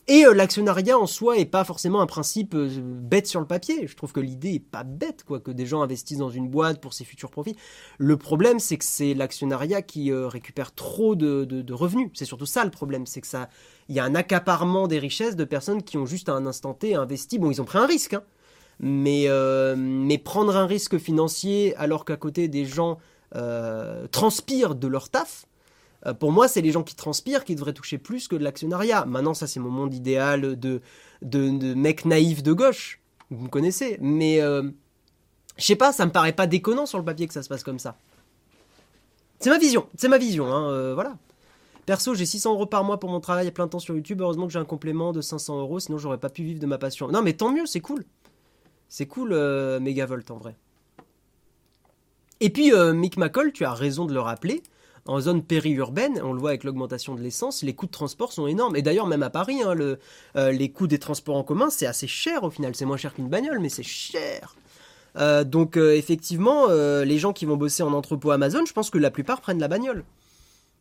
et euh, l'actionnariat en soi est pas forcément un principe euh, bête sur le papier. Je trouve que l'idée est pas bête, quoi, que des gens investissent dans une boîte pour ses futurs profits. Le problème, c'est que c'est l'actionnariat qui euh, récupère trop de, revenus. C'est surtout ça le problème, c'est que ça, il y a un accaparement des richesses de personnes qui ont juste à un instant T investi. Bon, ils ont pris un risque, hein, mais mais prendre un risque financier alors qu'à côté des gens transpirent de leur taf euh, pour moi, c'est les gens qui transpirent qui devraient toucher plus que de l'actionnariat. Maintenant, ça, c'est mon monde idéal de, mec naïf de gauche. Vous me connaissez. Mais, euh, je sais pas, ça me paraît pas déconnant sur le papier que ça se passe comme ça. C'est ma vision. C'est ma vision, hein, euh, voilà. Perso, j'ai 600 euros par mois pour mon travail à plein temps sur YouTube. Heureusement que j'ai un complément de 500 euros, sinon j'aurais pas pu vivre de ma passion. Non, mais tant mieux, c'est cool. C'est cool, Megavolt, en vrai. Et puis, Mick McCall, tu as raison de le rappeler en zone périurbaine, on le voit avec l'augmentation de l'essence, les coûts de transport sont énormes. Et d'ailleurs, même à Paris, hein, euh, les coûts des transports en commun, c'est assez cher au final. C'est moins cher qu'une bagnole, mais c'est cher. donc effectivement, les gens qui vont bosser en entrepôt Amazon, je pense que la plupart prennent la bagnole.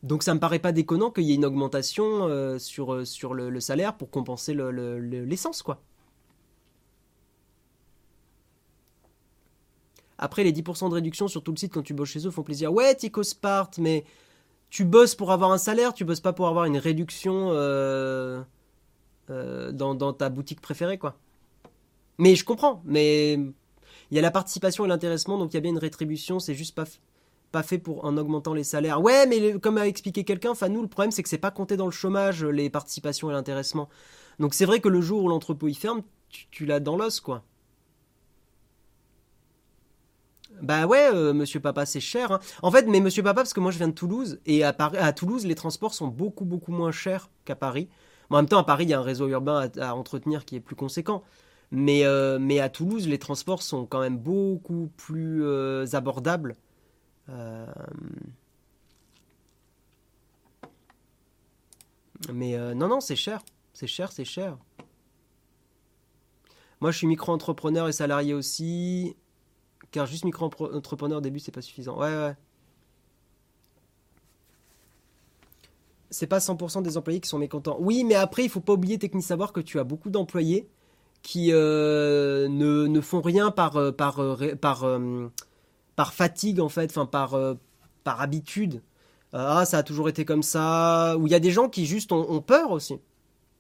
Donc ça me paraît pas déconnant qu'il y ait une augmentation sur, sur le, salaire pour compenser l'essence, quoi. Après, les 10% de réduction sur tout le site quand tu bosses chez eux font plaisir. Ouais, Tico Spart, mais tu bosses pour avoir un salaire, tu bosses pas pour avoir une réduction euh, euh, dans, ta boutique préférée, quoi. Mais je comprends, mais il y a la participation et l'intéressement, donc il y a bien une rétribution, c'est juste pas, pas fait pour en augmentant les salaires. Ouais, mais comme a expliqué quelqu'un, nous, le problème c'est que c'est pas compté dans le chômage, les participations et l'intéressement. Donc c'est vrai que le jour où l'entrepôt y ferme, tu l'as dans l'os, quoi. Bah ouais, euh, Monsieur Papa, c'est cher. Hein. En fait, mais Monsieur Papa, parce que moi je viens de Toulouse, et à, Toulouse, les transports sont beaucoup, beaucoup moins chers qu'à Paris. en même temps, à Paris, il y a un réseau urbain à, entretenir qui est plus conséquent. Mais, euh, mais à Toulouse, les transports sont quand même beaucoup plus euh, abordables. Mais non, non, c'est cher. C'est cher, c'est cher. Moi, je suis micro-entrepreneur et salarié aussi. Car juste micro-entrepreneur au début, c'est pas suffisant. Ouais, ouais. C'est pas 100% des employés qui sont mécontents. Oui, mais après, il faut pas oublier, Technique Savoir, que tu as beaucoup d'employés qui euh, ne, font rien par, euh, euh, par, fatigue, en fait, enfin, par, habitude. ah, ça a toujours été comme ça. Ou il y a des gens qui juste ont, peur aussi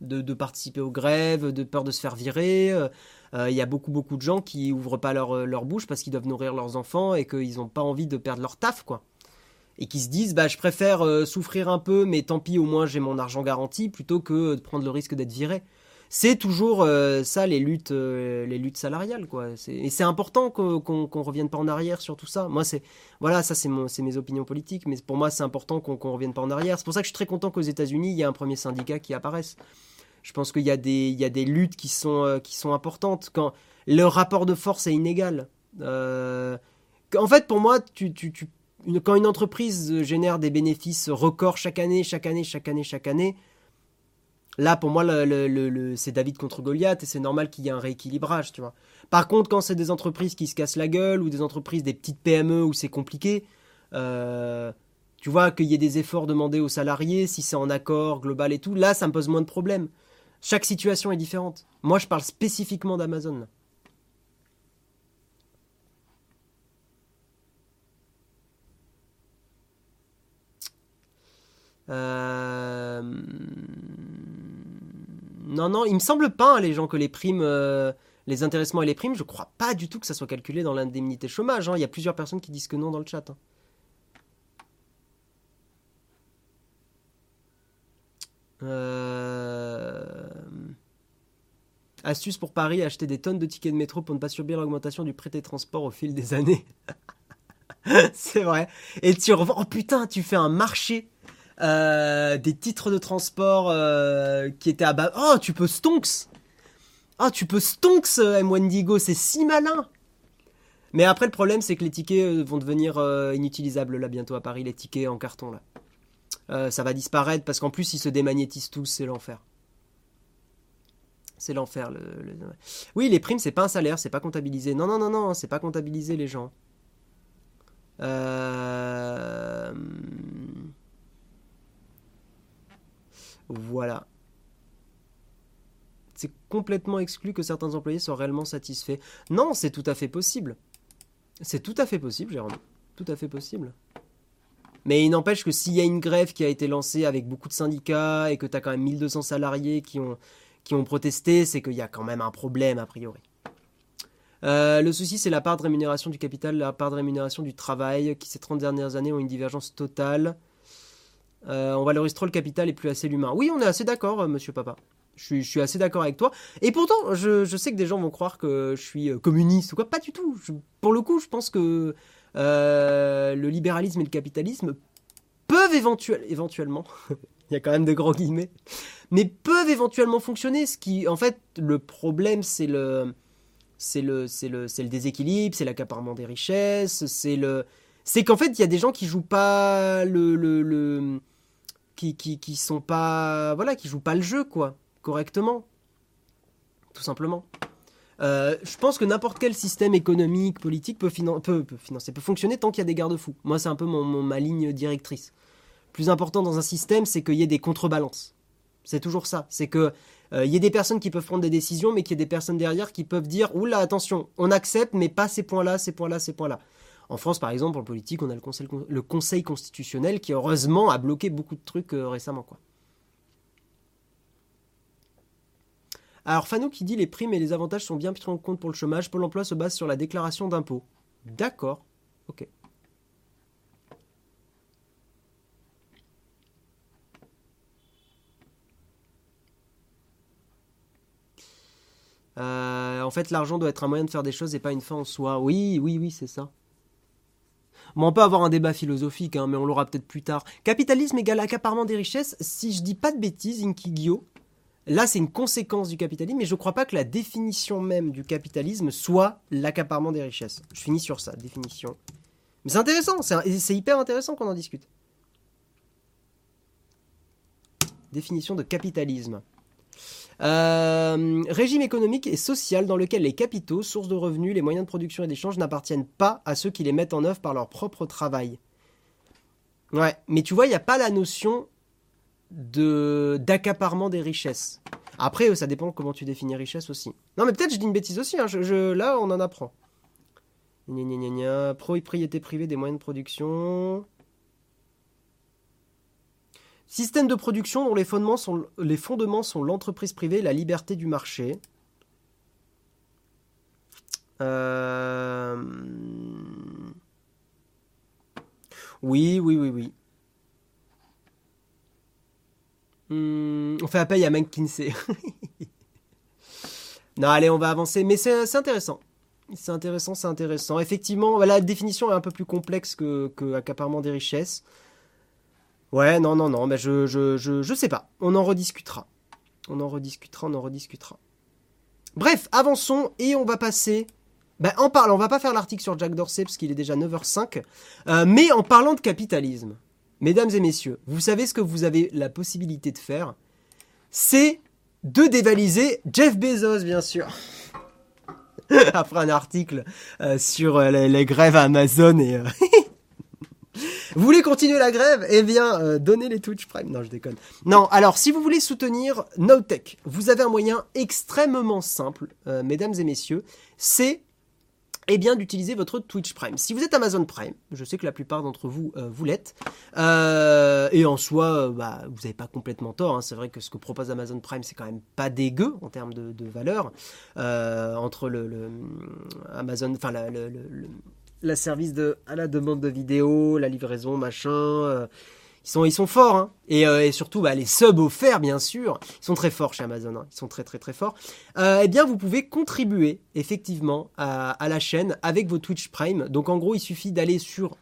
de, participer aux grèves, de peur de se faire virer. Euh, il y a beaucoup beaucoup de gens qui ouvrent pas leur, euh, leur bouche parce qu'ils doivent nourrir leurs enfants et qu'ils n'ont pas envie de perdre leur taf, quoi. Et qui se disent, bah, je préfère euh, souffrir un peu, mais tant pis, au moins j'ai mon argent garanti, plutôt que de prendre le risque d'être viré. C'est toujours ça les luttes, les luttes salariales, quoi. Et c'est important qu'on ne revienne pas en arrière sur tout ça. Moi, c'est voilà, ça c'est mes opinions politiques, mais pour moi c'est important qu'on ne revienne pas en arrière. C'est pour ça que je suis très content qu'aux États-Unis il y ait un premier syndicat qui apparaisse. Je pense qu'il y, a des, luttes qui sont, euh, qui sont importantes. Quand le rapport de force est inégal. Euh, en fait, pour moi, quand une entreprise génère des bénéfices records chaque année, chaque année, chaque année, chaque année, là, pour moi, c'est David contre Goliath et c'est normal qu'il y ait un rééquilibrage, tu vois. Par contre, quand c'est des entreprises qui se cassent la gueule ou des entreprises, des petites PME où c'est compliqué, euh, tu vois, qu'il y ait des efforts demandés aux salariés, si c'est en accord global et tout, là, ça me pose moins de problèmes. Chaque situation est différente. Moi, je parle spécifiquement d'Amazon. Euh, non, non, il me semble pas, hein, les gens, que les primes, euh, les intéressements et les primes, je crois pas du tout que ça soit calculé dans l'indemnité chômage. Hein. Il y a plusieurs personnes qui disent que non dans le chat. Hein. Euh, astuce pour Paris, acheter des tonnes de tickets de métro pour ne pas subir l'augmentation du prêt des transports au fil des années. c'est vrai. Et tu revends. Oh putain, tu fais un marché euh, des titres de transport euh, qui étaient à bas. Oh, tu peux stonks. Oh, tu peux stonks M1 c'est si malin. Mais après, le problème, c'est que les tickets vont devenir inutilisables là bientôt à Paris, les tickets en carton là. Euh, ça va disparaître parce qu'en plus ils se démagnétisent tous, c'est l'enfer. C'est l'enfer. Oui, les primes, c'est pas un salaire, c'est pas comptabilisé. Non, non, non, non, c'est pas comptabilisé, les gens. Euh, voilà. C'est complètement exclu que certains employés soient réellement satisfaits. Non, c'est tout à fait possible. C'est tout à fait possible, Jérôme. Tout à fait possible. Mais il n'empêche que s'il y a une grève qui a été lancée avec beaucoup de syndicats et que tu as quand même 1200 salariés qui ont, qui ont protesté, c'est qu'il y a quand même un problème a priori. Euh, le souci, c'est la part de rémunération du capital, la part de rémunération du travail, qui ces 30 dernières années ont une divergence totale. Euh, on valorise trop le capital et plus assez l'humain. Oui, on est assez d'accord, euh, monsieur papa. Je suis, assez d'accord avec toi. Et pourtant, je, sais que des gens vont croire que je suis communiste ou quoi. Pas du tout. pour le coup, je pense que le libéralisme et le capitalisme peuvent éventuellement, il y a quand même de grands guillemets, mais peuvent éventuellement fonctionner. Ce qui, en fait, le problème, c'est le, c'est le, c'est le, c'est le déséquilibre, c'est l'accaparement des richesses, c'est le, c'est qu'en fait, il y a des gens qui jouent pas le, le, le qui, qui, qui sont pas, voilà, qui jouent pas le jeu, quoi, correctement, tout simplement. je pense que n'importe quel système économique, politique peut, peut, financer, peut fonctionner tant qu'il y a des garde-fous. Moi, c'est un peu mon, ma ligne directrice. Plus important dans un système, c'est qu'il y ait des contrebalances. C'est toujours ça. C'est que il y ait des personnes qui peuvent prendre des décisions, mais qu'il y ait des personnes derrière qui peuvent dire Oula, attention, on accepte, mais pas ces points-là, ces points-là, ces points-là. En France, par exemple, en politique, on a le conseil, constitutionnel qui, heureusement, a bloqué beaucoup de trucs récemment. Quoi. Alors Fano qui dit les primes et les avantages sont bien pris en compte pour le chômage. Pôle emploi se base sur la déclaration d'impôt. D'accord. Ok. En fait, l'argent doit être un moyen de faire des choses et pas une fin en soi. Oui, oui, oui, c'est ça. on peut avoir un débat philosophique, hein, mais on l'aura peut-être plus tard. Capitalisme égale accaparement des richesses. Si je dis pas de bêtises, Inkigyo, Là, c'est une conséquence du capitalisme, mais je ne crois pas que la définition même du capitalisme soit l'accaparement des richesses. Je finis sur ça, définition. Mais c'est intéressant, c'est hyper intéressant qu'on en discute. Définition de capitalisme. Euh, régime économique et social dans lequel les capitaux, sources de revenus, les moyens de production et d'échange n'appartiennent pas à ceux qui les mettent en œuvre par leur propre travail. Ouais, mais tu vois, il n'y a pas la notion de d'accaparement des richesses. Après, ça dépend comment tu définis richesse aussi. Non, mais peut-être je dis une bêtise aussi. Hein. Là, on en apprend. Gna, gna, gna, Propriété privée des moyens de production. Système de production dont les fondements sont, les fondements sont l'entreprise privée et la liberté du marché. Euh, oui, oui, oui, oui. Hmm, on fait appel à McKinsey. non, allez, on va avancer. Mais c'est intéressant. C'est intéressant, c'est intéressant. Effectivement, la définition est un peu plus complexe que, que des richesses. Ouais, non, non, non, mais je, je, je, sais pas. On en rediscutera. On en rediscutera, on en rediscutera. Bref, avançons et on va passer. Ben, en parlant, on va pas faire l'article sur Jack Dorsey parce qu'il est déjà 9h05, euh, mais en parlant de capitalisme. Mesdames et messieurs, vous savez ce que vous avez la possibilité de faire? C'est de dévaliser Jeff Bezos, bien sûr. Après un article euh, sur euh, les, grèves à Amazon et... vous voulez continuer la grève? Eh bien, donnez les Twitch Prime. Non, je déconne. Non, alors, si vous voulez soutenir NoTech, vous avez un moyen extrêmement simple, mesdames et messieurs, c'est eh bien d'utiliser votre Twitch Prime. Si vous êtes Amazon Prime, je sais que la plupart d'entre vous euh, vous l'êtes, euh, et en soi, euh, bah, vous n'avez pas complètement tort. Hein. c'est vrai que ce que propose Amazon Prime, c'est quand même pas dégueu en termes de, valeur entre le, Amazon, enfin le, la service de à la demande de vidéos, la livraison, machin ils sont, ils sont forts. Hein. Et, euh, et, surtout, bah, les subs offerts, bien sûr, ils sont très forts chez Amazon. Hein. Ils sont très, très, très forts. Euh, eh bien, vous pouvez contribuer, effectivement, à, la chaîne avec vos Twitch Prime. Donc, en gros, il suffit d'aller sur,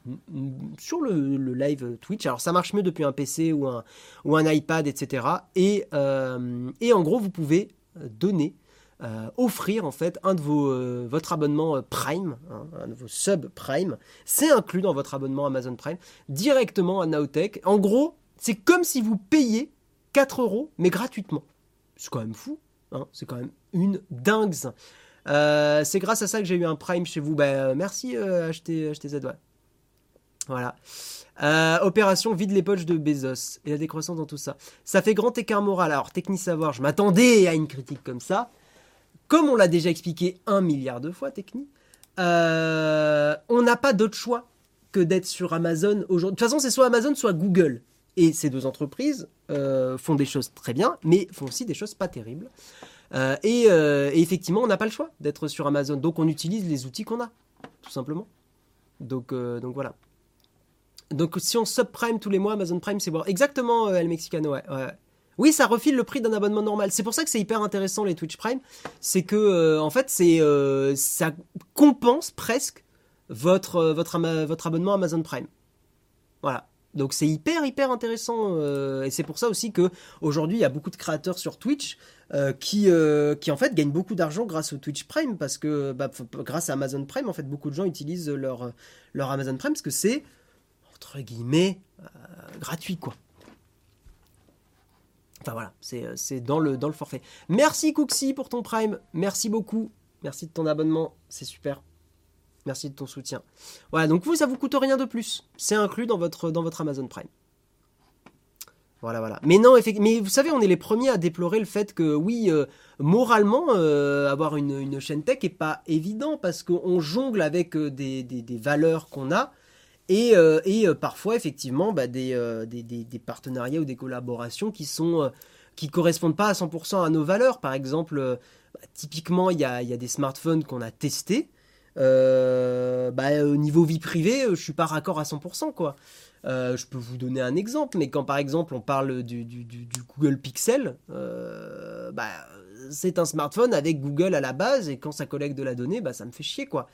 sur le, live Twitch. Alors, ça marche mieux depuis un PC ou un, ou un iPad, etc. Et, euh, et en gros, vous pouvez donner euh, offrir en fait un de vos euh, votre abonnement euh, Prime, hein, un de vos sub Prime, c'est inclus dans votre abonnement Amazon Prime directement à Naotech. En gros, c'est comme si vous payez 4 euros mais gratuitement. C'est quand même fou, hein, c'est quand même une dingue. c'est grâce à ça que j'ai eu un Prime chez vous. Ben, merci HTZ. Ouais. Voilà. opération vide les poches de Bezos et la décroissance dans tout ça. Ça fait grand écart moral. Alors, technique savoir, je m'attendais à une critique comme ça. Comme on l'a déjà expliqué un milliard de fois, technique, euh, on n'a pas d'autre choix que d'être sur Amazon aujourd'hui. De toute façon, c'est soit Amazon, soit Google. Et ces deux entreprises euh, font des choses très bien, mais font aussi des choses pas terribles. Euh, et, effectivement, on n'a pas le choix d'être sur Amazon. Donc, on utilise les outils qu'on a, tout simplement. Donc, voilà. Donc, si on subprime tous les mois, Amazon Prime, c'est bon. Exactement, El Mexicano, ouais. Oui, ça refile le prix d'un abonnement normal. C'est pour ça que c'est hyper intéressant les Twitch Prime. C'est que, euh, en fait, c'est euh, ça compense presque votre, euh, votre, votre abonnement Amazon Prime. Voilà. Donc c'est hyper hyper intéressant et c'est pour ça aussi que aujourd'hui il y a beaucoup de créateurs sur Twitch qui qui en fait gagnent beaucoup d'argent grâce au Twitch Prime parce que bah, grâce à Amazon Prime en fait beaucoup de gens utilisent leur leur Amazon Prime parce que c'est entre guillemets gratuit quoi. Enfin voilà, c'est dans le, dans le forfait. Merci Cooksy pour ton Prime, merci beaucoup. Merci de ton abonnement, c'est super. Merci de ton soutien. Voilà, donc vous, ça vous coûte rien de plus. C'est inclus dans votre, dans votre Amazon Prime. Voilà, voilà. Mais non, mais vous savez, on est les premiers à déplorer le fait que, oui, euh, moralement, euh, avoir une, chaîne tech est pas évident parce qu'on jongle avec euh, des, valeurs qu'on a et, parfois, effectivement, bah, des, des, partenariats ou des collaborations qui sont qui correspondent pas à 100% à nos valeurs. Par exemple, bah, typiquement, il y a, des smartphones qu'on a testés. bah, au niveau vie privée, je suis pas raccord à 100%, quoi. Euh, je peux vous donner un exemple, mais quand par exemple on parle du, Google Pixel, euh, c'est un smartphone avec Google à la base et quand ça collecte de la donnée, bah, ça me fait chier quoi.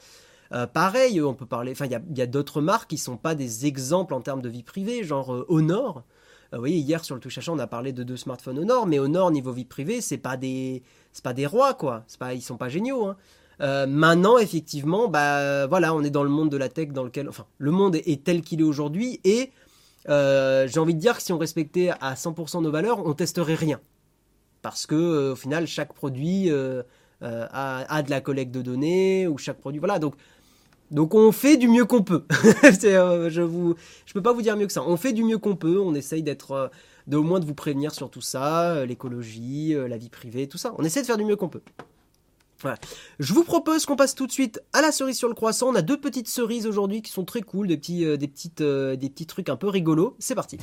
Euh, pareil, on peut parler, enfin il y a, d'autres marques qui sont pas des exemples en termes de vie privée, genre Honor. vous voyez, hier sur le touche achat, on a parlé de deux smartphones Honor, mais Honor niveau vie privée, c'est pas des, c'est pas des rois quoi. C'est pas, ils sont pas géniaux. Hein. Euh, maintenant, effectivement, bah voilà, on est dans le monde de la tech dans lequel, enfin, le monde est, tel qu'il est aujourd'hui et euh, j'ai envie de dire que si on respectait à 100% nos valeurs, on testerait rien, parce que euh, au final, chaque produit a, de la collecte de données ou chaque produit, voilà, donc. Donc on fait du mieux qu'on peut. je vous, je peux pas vous dire mieux que ça. On fait du mieux qu'on peut. On essaye d'être, de au moins de vous prévenir sur tout ça, l'écologie, la vie privée, tout ça. On essaie de faire du mieux qu'on peut. Je vous propose qu'on passe tout de suite à la cerise sur le croissant. On a deux petites cerises aujourd'hui qui sont très cool, des petits, euh, euh, des petits trucs un peu rigolos. C'est parti.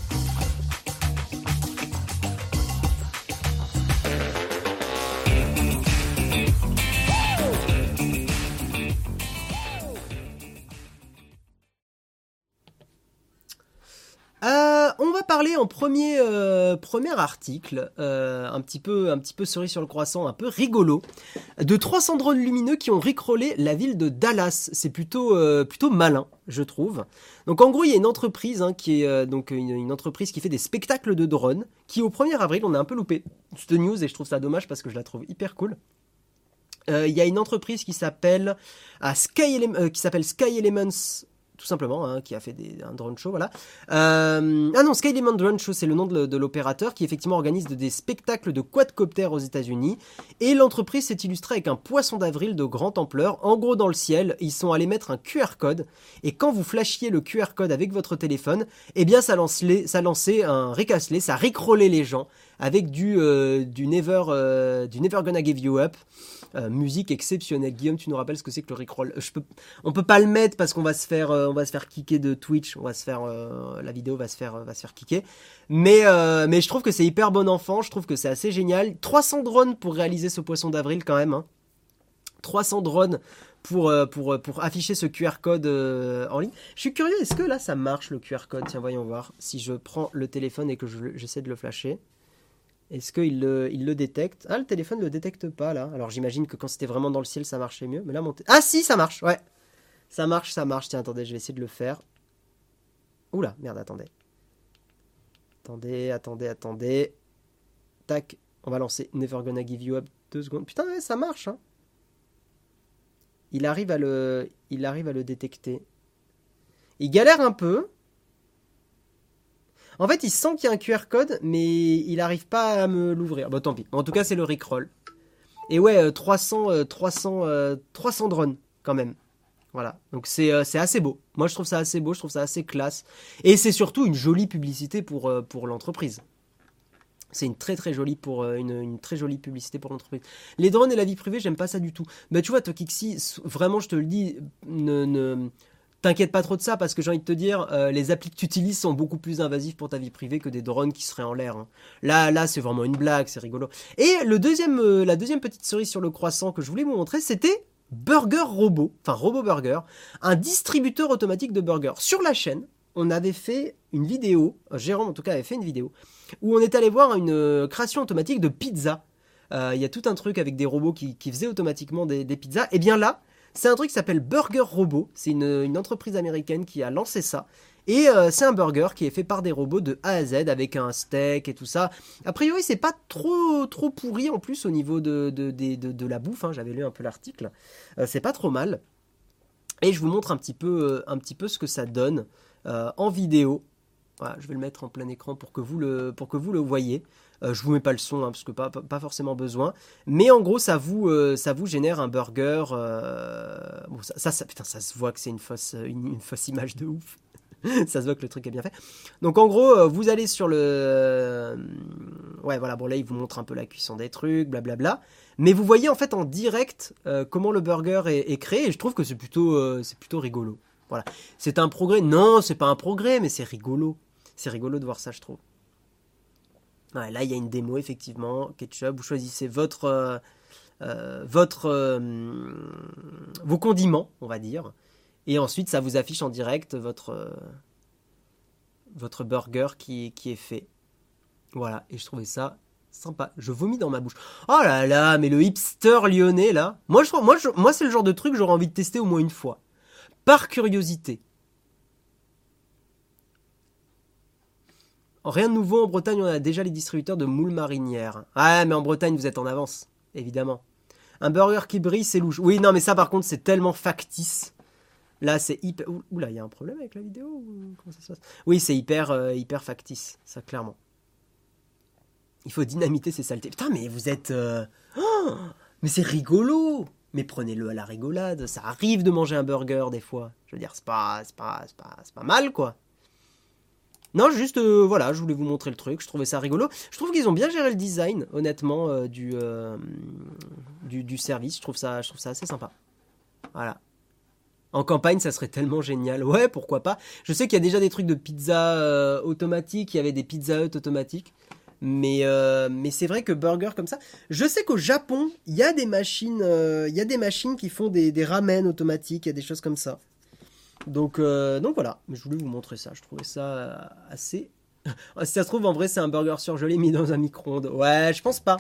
Parler en premier, euh, premier article, euh, un, petit peu, un petit peu cerise sur le croissant, un peu rigolo, de 300 drones lumineux qui ont ricrollé la ville de Dallas. C'est plutôt, euh, plutôt malin, je trouve. Donc en gros, il y a une entreprise hein, qui est donc une, entreprise qui fait des spectacles de drones, qui au 1er avril, on a un peu loupé cette news et je trouve ça dommage parce que je la trouve hyper cool. Il y a une entreprise qui s'appelle s'appelle Sky Elements tout simplement, hein, qui a fait un drone show, voilà. Euh, ah non, Skylimon Drone Show, c'est le nom de, l'opérateur qui effectivement organise des spectacles de quadcoptères aux États-Unis. Et l'entreprise s'est illustrée avec un poisson d'avril de grande ampleur. En gros, dans le ciel, ils sont allés mettre un QR code. Et quand vous flashiez le QR code avec votre téléphone, eh bien, ça, ça lançait un ricassé, ça ricrollait les gens avec du, euh, du, never, euh, du Never Gonna Give You Up. Euh, musique exceptionnelle. Guillaume, tu nous rappelles ce que c'est que le Rickroll je peux, On peut pas le mettre parce qu'on va se faire, on va se faire kicker de Twitch. On va se faire, la vidéo va se faire, va se faire kicker. Mais, mais je trouve que c'est hyper bon enfant. Je trouve que c'est assez génial. 300 drones pour réaliser ce poisson d'avril quand même. 300 hein. drones pour, pour, pour afficher ce QR code en ligne. Je suis curieux, est-ce que là ça marche le QR code? Tiens, voyons voir. Si je prends le téléphone et que j'essaie de le flasher. Est-ce qu'il le, il le détecte? Ah, le téléphone ne le détecte pas là. Alors j'imagine que quand c'était vraiment dans le ciel, ça marchait mieux. Mais là, mon Ah si, ça marche, ouais. Ça marche, ça marche. Tiens, attendez, je vais essayer de le faire. Oula, merde, attendez. Attendez, attendez, attendez. Tac, on va lancer Never Gonna Give You Up deux secondes. Putain, ouais, ça marche. Hein. Il arrive à le, il arrive à le détecter. Il galère un peu. En fait, il sent qu'il y a un QR code, mais il n'arrive pas à me l'ouvrir. Bon, tant pis. En tout cas, c'est le Rickroll. Et ouais, 300, 300, 300 drones, quand même. Voilà. Donc euh, c'est assez beau. Moi, je trouve ça assez beau, je trouve ça assez classe. Et c'est surtout une jolie publicité pour, euh, l'entreprise. C'est une très très jolie pour euh, une, très jolie publicité pour l'entreprise. Les drones et la vie privée, j'aime pas ça du tout. Bah tu vois, Tokixi, vraiment je te le dis, ne T'inquiète pas trop de ça parce que j'ai envie de te dire, euh, les applis que tu utilises sont beaucoup plus invasifs pour ta vie privée que des drones qui seraient en l'air. Hein. Là, là, c'est vraiment une blague, c'est rigolo. Et le deuxième, euh, la deuxième petite cerise sur le croissant que je voulais vous montrer, c'était Burger Robot, enfin Robot Burger, un distributeur automatique de burgers. Sur la chaîne, on avait fait une vidéo, Jérôme en tout cas avait fait une vidéo, où on est allé voir une euh, création automatique de pizza. Il y a tout un truc avec des robots qui, faisaient automatiquement des pizzas. Et bien là, c'est un truc qui s'appelle Burger Robot. C'est une, entreprise américaine qui a lancé ça. Et euh, c'est un burger qui est fait par des robots de A à Z avec un steak et tout ça. A priori, c'est pas trop trop pourri en plus au niveau de, de, la bouffe. Hein. J'avais lu un peu l'article. Euh, c'est pas trop mal. Et je vous montre un petit peu, euh, un petit peu ce que ça donne en vidéo. Voilà, je vais le mettre en plein écran pour que vous le, pour que vous le voyez. Euh, je vous mets pas le son hein, parce que pas, pas, forcément besoin. Mais en gros, ça vous, euh, ça vous génère un burger. Bon, ça, ça, putain, ça se voit que c'est une fausse, une, fausse image de ouf. ça se voit que le truc est bien fait. Donc en gros, vous allez sur le... Ouais, voilà, bon là, il vous montre un peu la cuisson des trucs, blablabla. Mais vous voyez en fait en direct comment le burger est, est, créé et je trouve que c'est plutôt, c'est plutôt rigolo. Voilà. C'est un progrès Non, c'est pas un progrès, mais c'est rigolo. C'est rigolo de voir ça, je trouve. Là, il y a une démo, effectivement. Ketchup, vous choisissez votre. Euh, euh, euh, vos condiments, on va dire. Et ensuite, ça vous affiche en direct votre, votre burger qui, qui est fait. Voilà, et je trouvais ça sympa. Je vomis dans ma bouche. Oh là là, mais le hipster lyonnais là. Moi, je, moi, moi c'est le genre de truc que j'aurais envie de tester au moins une fois. Par curiosité. Rien de nouveau en Bretagne, on a déjà les distributeurs de moules marinières. Ah, mais en Bretagne, vous êtes en avance, évidemment. Un burger qui brille, c'est louche. Oui, non, mais ça, par contre, c'est tellement factice. Là, c'est hyper. Oula, il y a un problème avec la vidéo Comment ça se passe? Oui, c'est hyper, euh, hyper factice, ça, clairement. Il faut dynamiter ces saletés. Putain, mais vous êtes. Euh, oh, mais c'est rigolo Mais prenez-le à la rigolade. Ça arrive de manger un burger des fois. Je veux dire, c'est pas, c'est pas, c'est pas, pas mal, quoi. Non, juste, euh, voilà, je voulais vous montrer le truc, je trouvais ça rigolo. Je trouve qu'ils ont bien géré le design, honnêtement, euh, euh, du, service. Je trouve, ça, je trouve ça assez sympa. Voilà. En campagne, ça serait tellement génial. Ouais, pourquoi pas. Je sais qu'il y a déjà des trucs de pizza automatique, il y avait des pizza hut automatiques. Mais, c'est vrai que burger comme ça. Je sais qu'au Japon, il y a des machines, il y a des machines qui font des, des ramen automatiques, il y a des choses comme ça. Donc, euh, donc voilà, je voulais vous montrer ça. Je trouvais ça euh, assez. si ça se trouve, en vrai, c'est un burger surgelé mis dans un micro-ondes. Ouais, je pense pas.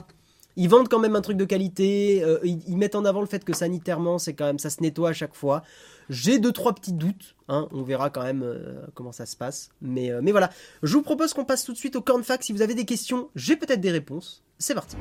Ils vendent quand même un truc de qualité. Euh, ils, mettent en avant le fait que sanitairement, c'est quand même ça se nettoie à chaque fois. J'ai deux trois petits doutes. Hein, on verra quand même comment ça se passe. Mais, mais voilà, je vous propose qu'on passe tout de suite au cornfac. Si vous avez des questions, j'ai peut-être des réponses. C'est parti.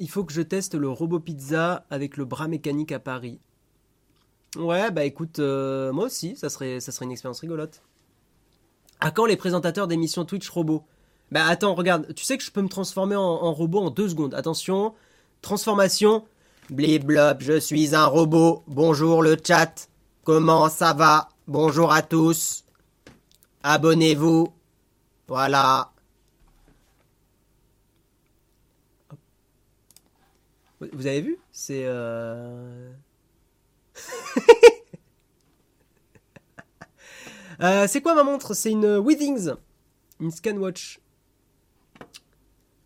Il faut que je teste le robot pizza avec le bras mécanique à Paris. Ouais, bah écoute, euh, moi aussi, ça serait, une expérience rigolote. À quand les présentateurs d'émissions Twitch robots Bah attends, regarde, tu sais que je peux me transformer en, robot en deux secondes. Attention, transformation. Bliblob, je suis un robot. Bonjour le chat. Comment ça va? Bonjour à tous. Abonnez-vous. Voilà. Vous avez vu? C'est. Euh... euh, c'est quoi ma montre? C'est une Withings. Une Scanwatch.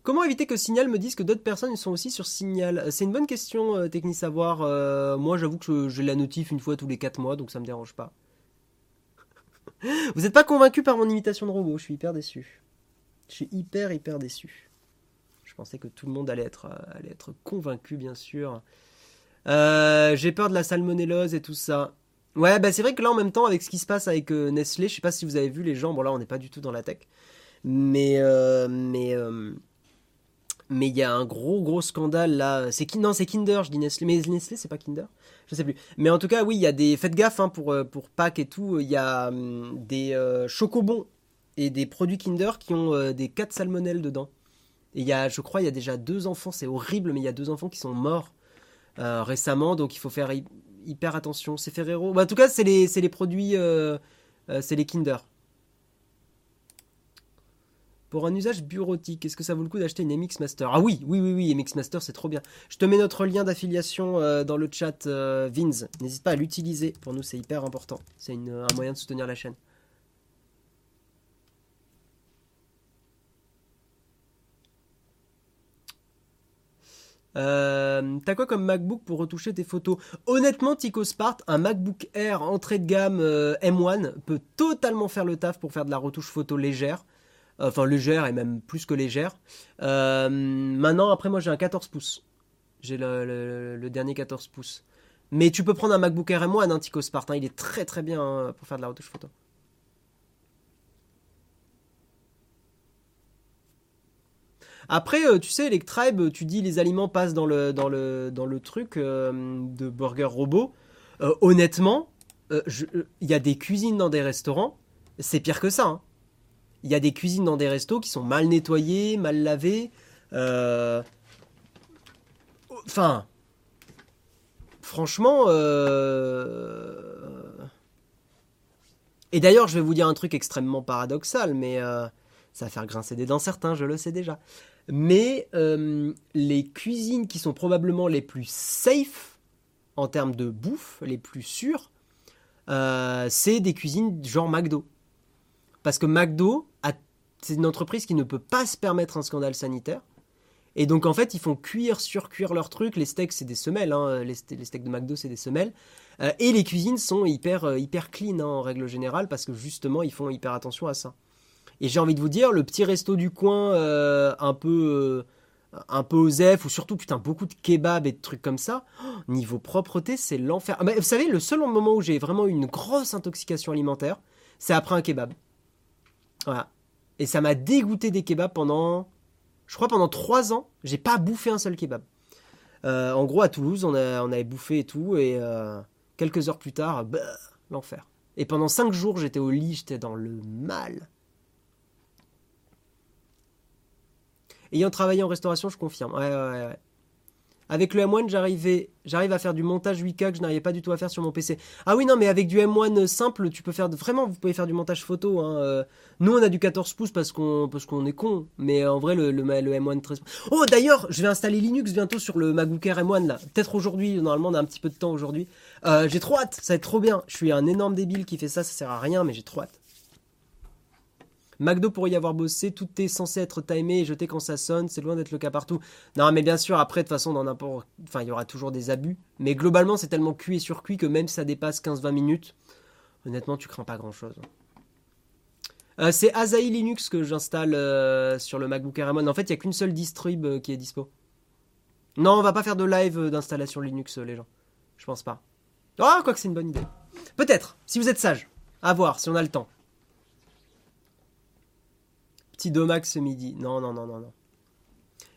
Comment éviter que Signal me dise que d'autres personnes sont aussi sur Signal? C'est une bonne question, euh, technique savoir. Euh, moi, j'avoue que je, la notifie une fois tous les 4 mois, donc ça me dérange pas. Vous n'êtes pas convaincu par mon imitation de robot, je suis hyper déçu. Je suis hyper, hyper déçu. Je pensais que tout le monde allait être, euh, allait être convaincu, bien sûr. Euh, j'ai peur de la salmonellose et tout ça. Ouais, bah c'est vrai que là, en même temps, avec ce qui se passe avec euh, Nestlé, je sais pas si vous avez vu les gens. Bon, là, on n'est pas du tout dans la tech. Mais. mais. mais il y a un gros gros scandale là. C'est non, c'est Kinder, je dis Nestlé. Mais Nestlé, c'est pas Kinder? Je sais plus. Mais en tout cas, oui, il y a des. Faites gaffe hein, pour, pour Pâques et tout. Il y a hum, des chocobons et des produits Kinder qui ont des 4 salmonelles dedans. Et il y a, je crois, il y a déjà deux enfants, c'est horrible, mais il y a deux enfants qui sont morts euh, récemment, donc il faut faire hyper attention. C'est Ferrero. Bah, en tout cas, c'est les, les, produits, euh, euh, c'est les Kinder. Pour un usage bureautique, est-ce que ça vaut le coup d'acheter une MX Master? Ah oui, oui, oui, oui, MX Master, c'est trop bien. Je te mets notre lien d'affiliation dans le chat Vins. N'hésite pas à l'utiliser. Pour nous, c'est hyper important. C'est un moyen de soutenir la chaîne. Euh, T'as quoi comme MacBook pour retoucher tes photos Honnêtement, Tico Spart, un MacBook Air entrée de gamme euh, M1 peut totalement faire le taf pour faire de la retouche photo légère. Enfin, légère et même plus que légère. Euh, maintenant, après, moi j'ai un 14 pouces. J'ai le, dernier 14 pouces. Mais tu peux prendre un MacBook Air M1, un Tico Spart. Hein. il est très très bien hein, pour faire de la retouche photo. Après, tu sais, les tribes, tu dis les aliments passent dans le, dans le, dans le truc de burger robot. honnêtement, il y a des cuisines dans des restaurants, c'est pire que ça. Hein. Il y a des cuisines dans des restos qui sont mal nettoyées, mal lavées. Enfin, franchement, et d'ailleurs, je vais vous dire un truc extrêmement paradoxal, mais euh, ça va faire grincer des dents certains, je le sais déjà. Mais euh, les cuisines qui sont probablement les plus safe en termes de bouffe, les plus sûres, euh, c'est des cuisines genre McDo. Parce que McDo, c'est une entreprise qui ne peut pas se permettre un scandale sanitaire. Et donc en fait, ils font cuire, surcuire leurs trucs. Les steaks, c'est des semelles. Hein. Les, steaks de McDo, c'est des semelles. Euh, et les cuisines sont hyper, hyper clean hein, en règle générale parce que justement ils font hyper attention à ça. Et j'ai envie de vous dire, le petit resto du coin, euh, un peu, un peu osef, ou surtout putain beaucoup de kebabs et de trucs comme ça, oh, niveau propreté, c'est l'enfer. Ah, vous savez, le seul moment où j'ai vraiment eu une grosse intoxication alimentaire, c'est après un kebab. Voilà. Et ça m'a dégoûté des kebabs pendant, je crois pendant trois ans, j'ai pas bouffé un seul kebab. en gros, à Toulouse, on, on avait bouffé et tout, et Quelques heures plus tard, bah, l'enfer. Et pendant cinq jours, j'étais au lit, j'étais dans le mal. Ayant travaillé en restauration, je confirme. Ouais, ouais, ouais. Avec le M1, j'arrivais, j'arrive à faire du montage 8K que je n'arrivais pas du tout à faire sur mon PC. Ah oui, non, mais avec du M1 simple, tu peux faire vraiment, vous pouvez faire du montage photo. Hein. Euh. Nous, on a du 14 pouces parce qu'on parce qu'on est con, mais en vrai, le, le, M1 13. Oh, d'ailleurs, je vais installer Linux bientôt sur le MacBook Air M1 là. Peut-être aujourd'hui. Normalement, on a un petit peu de temps aujourd'hui. Euh, j'ai trop hâte. Ça va être trop bien. Je suis un énorme débile qui fait ça. Ça sert à rien, mais j'ai trop hâte. McDo pour y avoir bossé, tout est censé être timé et jeté quand ça sonne, c'est loin d'être le cas partout. Non, mais bien sûr, après, de toute façon, dans. Enfin, il y aura toujours des abus. Mais globalement, c'est tellement cuit et surcuit que même si ça dépasse 15-20 minutes, honnêtement, tu crains pas grand chose. Euh, c'est Asahi Linux que j'installe euh, sur le MacBook Air M1. En fait, il n'y a qu'une seule distrib euh, qui est dispo. Non, on va pas faire de live d'installation Linux, les gens. Je pense pas. Ah, quoi que c'est une bonne idée. Peut-être, si vous êtes sage. À voir, si on a le temps. Petit domax ce midi. Non, non, non, non, non.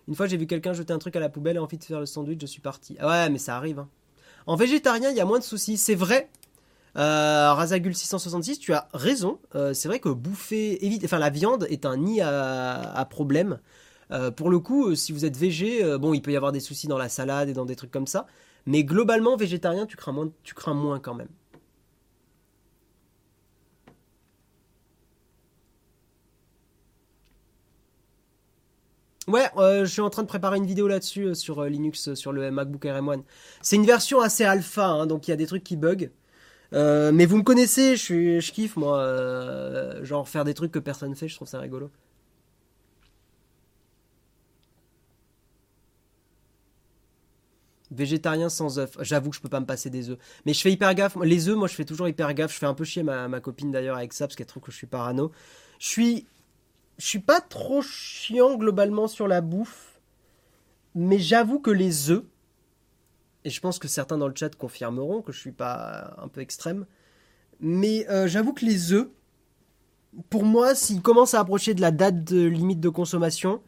Une fois, j'ai vu quelqu'un jeter un truc à la poubelle et envie de faire le sandwich, je suis parti. Ah ouais, mais ça arrive. Hein. En végétarien, il y a moins de soucis. C'est vrai. Euh, Razagul 666, tu as raison. Euh, c'est vrai que bouffer, évite, enfin la viande est un nid à, problème. Euh, pour le coup, si vous êtes végé, bon, il peut y avoir des soucis dans la salade et dans des trucs comme ça. Mais globalement, végétarien, tu crains moins quand même. Ouais, euh, je suis en train de préparer une vidéo là-dessus euh, sur euh, Linux, sur le MacBook Air M1. C'est une version assez alpha, hein, donc il y a des trucs qui bug. mais vous me connaissez, je, je kiffe moi, genre faire des trucs que personne fait, je trouve ça rigolo. Végétarien sans œufs. J'avoue que je peux pas me passer des œufs. Mais je fais hyper gaffe. Les œufs, moi je fais toujours hyper gaffe. Je fais un peu chier ma copine d'ailleurs avec ça parce qu'elle trouve que je suis parano. Je suis je suis pas trop chiant globalement sur la bouffe, mais j'avoue que les œufs, et je pense que certains dans le chat confirmeront que je suis pas un peu extrême, mais euh, j'avoue que les œufs, pour moi, s'ils commencent à approcher de la date de limite de consommation,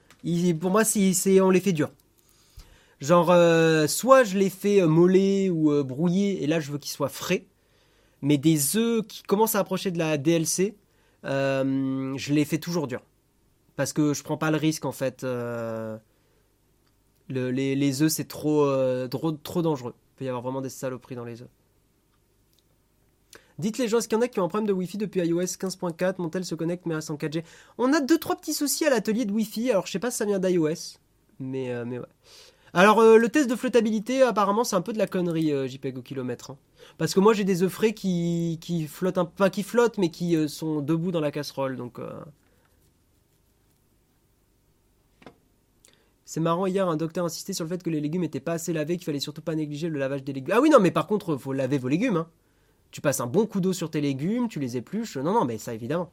pour moi, c'est, on les fait durs. Genre, euh, soit je les fais euh, moller ou brouiller, et là je veux qu'ils soient frais, mais des œufs qui commencent à approcher de la DLC, je les fais toujours durs parce que je prends pas le risque en fait. Euh, les, œufs c'est trop, euh, trop, trop dangereux. Il peut y avoir vraiment des saloperies dans les œufs. Dites les gens, est-ce qu'il y en a qui ont un problème de Wi-Fi depuis iOS 15.4 Mon tel se connecte mais reste en 4G. On a deux trois petits soucis à l'atelier de Wi-Fi. Alors je sais pas si ça vient d'iOS, mais euh, mais ouais. Alors le test de flottabilité, apparemment c'est un peu de la connerie JPEG au kilomètre. Hein. Parce que moi j'ai des œufs frais qui, qui flottent, pas qui flottent, mais qui sont debout dans la casserole, donc. C'est marrant, hier, un docteur insistait sur le fait que les légumes n'étaient pas assez lavés, qu'il fallait surtout pas négliger le lavage des légumes. Ah oui, non, mais par contre, faut laver vos légumes. Hein. Tu passes un bon coup d'eau sur tes légumes, tu les épluches. Non, non, mais ça, évidemment.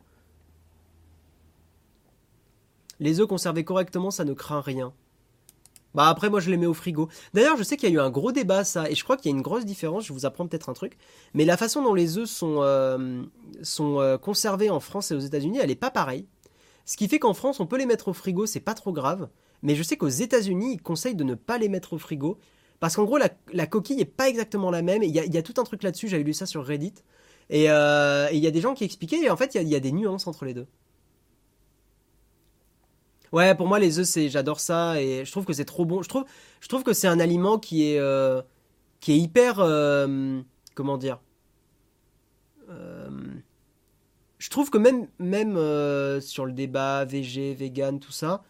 Les œufs conservés correctement, ça ne craint rien. Bah après, moi, je les mets au frigo. D'ailleurs, je sais qu'il y a eu un gros débat, ça, et je crois qu'il y a une grosse différence. Je vous apprends peut-être un truc. Mais la façon dont les œufs sont, euh, euh, conservés en France et aux États-Unis, elle n'est pas pareille. Ce qui fait qu'en France, on peut les mettre au frigo, c'est pas trop grave. Mais je sais qu'aux États-Unis, ils conseillent de ne pas les mettre au frigo. Parce qu'en gros, la, coquille n'est pas exactement la même. Il y, a, tout un truc là-dessus, j'avais lu ça sur Reddit. Et euh, il y a des gens qui expliquaient, et en fait, il y, a des nuances entre les deux. Ouais, pour moi, les œufs, c'est, j'adore ça, et je trouve que c'est trop bon. Je trouve, je trouve que c'est un aliment qui est, euh, qui est hyper, euh, comment dire, je trouve que même, même sur le débat VG, vegan, tout ça,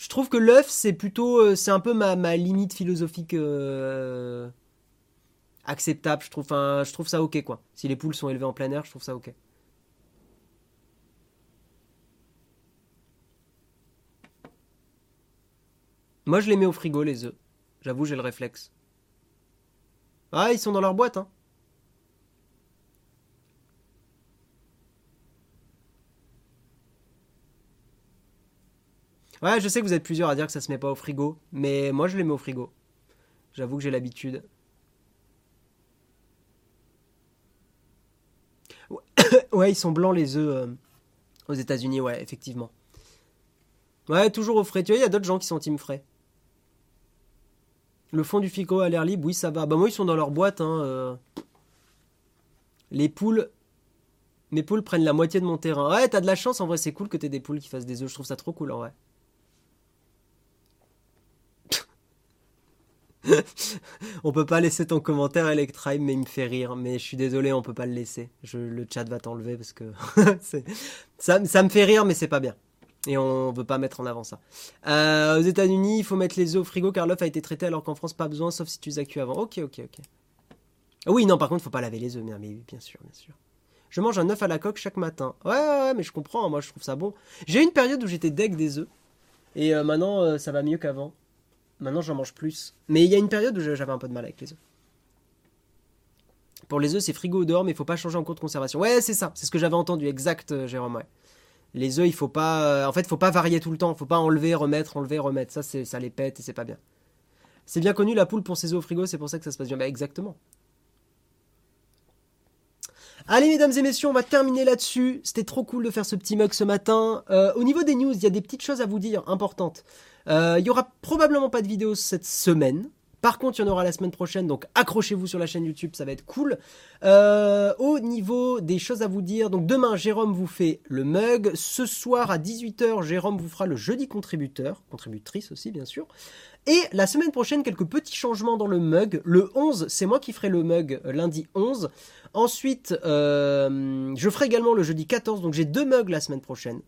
je trouve que l'œuf, c'est plutôt. Euh, c'est un peu ma, limite philosophique euh, acceptable. Je trouve, je trouve ça ok, quoi. Si les poules sont élevées en plein air, je trouve ça ok. Moi, je les mets au frigo, les œufs. J'avoue, j'ai le réflexe. Ah, ils sont dans leur boîte, hein. Ouais, je sais que vous êtes plusieurs à dire que ça se met pas au frigo, mais moi je les mets au frigo. J'avoue que j'ai l'habitude. Ouais, ils sont blancs les œufs euh, aux États-Unis, ouais, effectivement. Ouais, toujours au frais. Tu vois, il y a d'autres gens qui sont team frais. Le fond du frigo à l'air libre, oui, ça va. Bah, moi, ils sont dans leur boîte. Hein, euh. Les poules. Mes poules prennent la moitié de mon terrain. Ouais, t'as de la chance, en vrai, c'est cool que t'aies des poules qui fassent des œufs. Je trouve ça trop cool, en vrai. on peut pas laisser ton commentaire Electrime, mais il me fait rire. Mais je suis désolé, on peut pas le laisser. Je, le chat va t'enlever parce que ça, ça me fait rire, mais c'est pas bien. Et on veut pas mettre en avant ça. Euh, aux États-Unis, il faut mettre les œufs au frigo car l'œuf a été traité alors qu'en France, pas besoin, sauf si tu les as avant. Ok, ok, ok. Ah oui, non, par contre, faut pas laver les œufs, mais, bien sûr, bien sûr. Je mange un œuf à la coque chaque matin. Ouais, ouais, mais je comprends, moi je trouve ça bon. J'ai eu une période où j'étais deg des œufs. Et euh, maintenant, euh, ça va mieux qu'avant. Maintenant, j'en mange plus. Mais il y a une période où j'avais un peu de mal avec les œufs. Pour les œufs, c'est frigo dehors, mais il faut pas changer en cours de conservation. Ouais, c'est ça. C'est ce que j'avais entendu. Exact, euh, Jérôme. Les œufs, il faut pas. Euh, en fait, il faut pas varier tout le temps. Il faut pas enlever, remettre, enlever, remettre. Ça, ça les pète et c'est pas bien. C'est bien connu la poule pour ses œufs frigo. C'est pour ça que ça se passe bien. Bah, exactement. Allez mesdames et messieurs, on va terminer là-dessus. C'était trop cool de faire ce petit mug ce matin. Euh, au niveau des news, il y a des petites choses à vous dire importantes. Euh, il y aura probablement pas de vidéo cette semaine. Par contre, il y en aura la semaine prochaine, donc accrochez-vous sur la chaîne YouTube, ça va être cool. Euh, au niveau des choses à vous dire, donc demain, Jérôme vous fait le mug. Ce soir à 18h, Jérôme vous fera le jeudi contributeur, contributrice aussi bien sûr. Et la semaine prochaine, quelques petits changements dans le mug. Le 11, c'est moi qui ferai le mug euh, lundi 11. Ensuite, je ferai également le jeudi 14, donc j'ai deux mugs la semaine prochaine.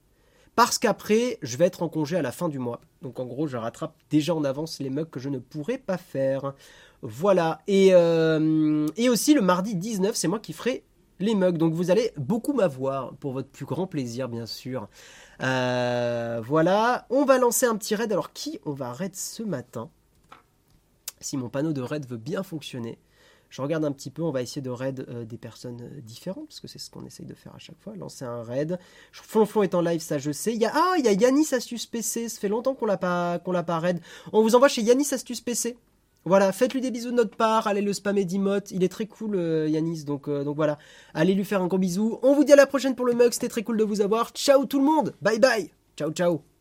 Parce qu'après, je vais être en congé à la fin du mois. Donc en gros, je rattrape déjà en avance les mugs que je ne pourrais pas faire. Voilà. Et, euh, aussi le mardi 19, c'est moi qui ferai les mugs. Donc vous allez beaucoup m'avoir pour votre plus grand plaisir, bien sûr. Euh, voilà. On va lancer un petit raid. Alors qui on va raid ce matin? Si mon panneau de raid veut bien fonctionner. Je regarde un petit peu, on va essayer de raid euh, des personnes euh, différentes, parce que c'est ce qu'on essaye de faire à chaque fois, lancer un raid. Flonflon est en live, ça je sais. Il y a, ah, il y a Yanis Astuce PC, ça fait longtemps qu'on l'a pas, qu'on l'a pas raid. On vous envoie chez Yanis Astuce PC. Voilà, faites-lui des bisous de notre part, allez le spammer d'emote, il est très cool euh, Yanis, donc, donc voilà, allez lui faire un gros bisou. On vous dit à la prochaine pour le mug, c'était très cool de vous avoir. Ciao tout le monde, bye bye, ciao ciao.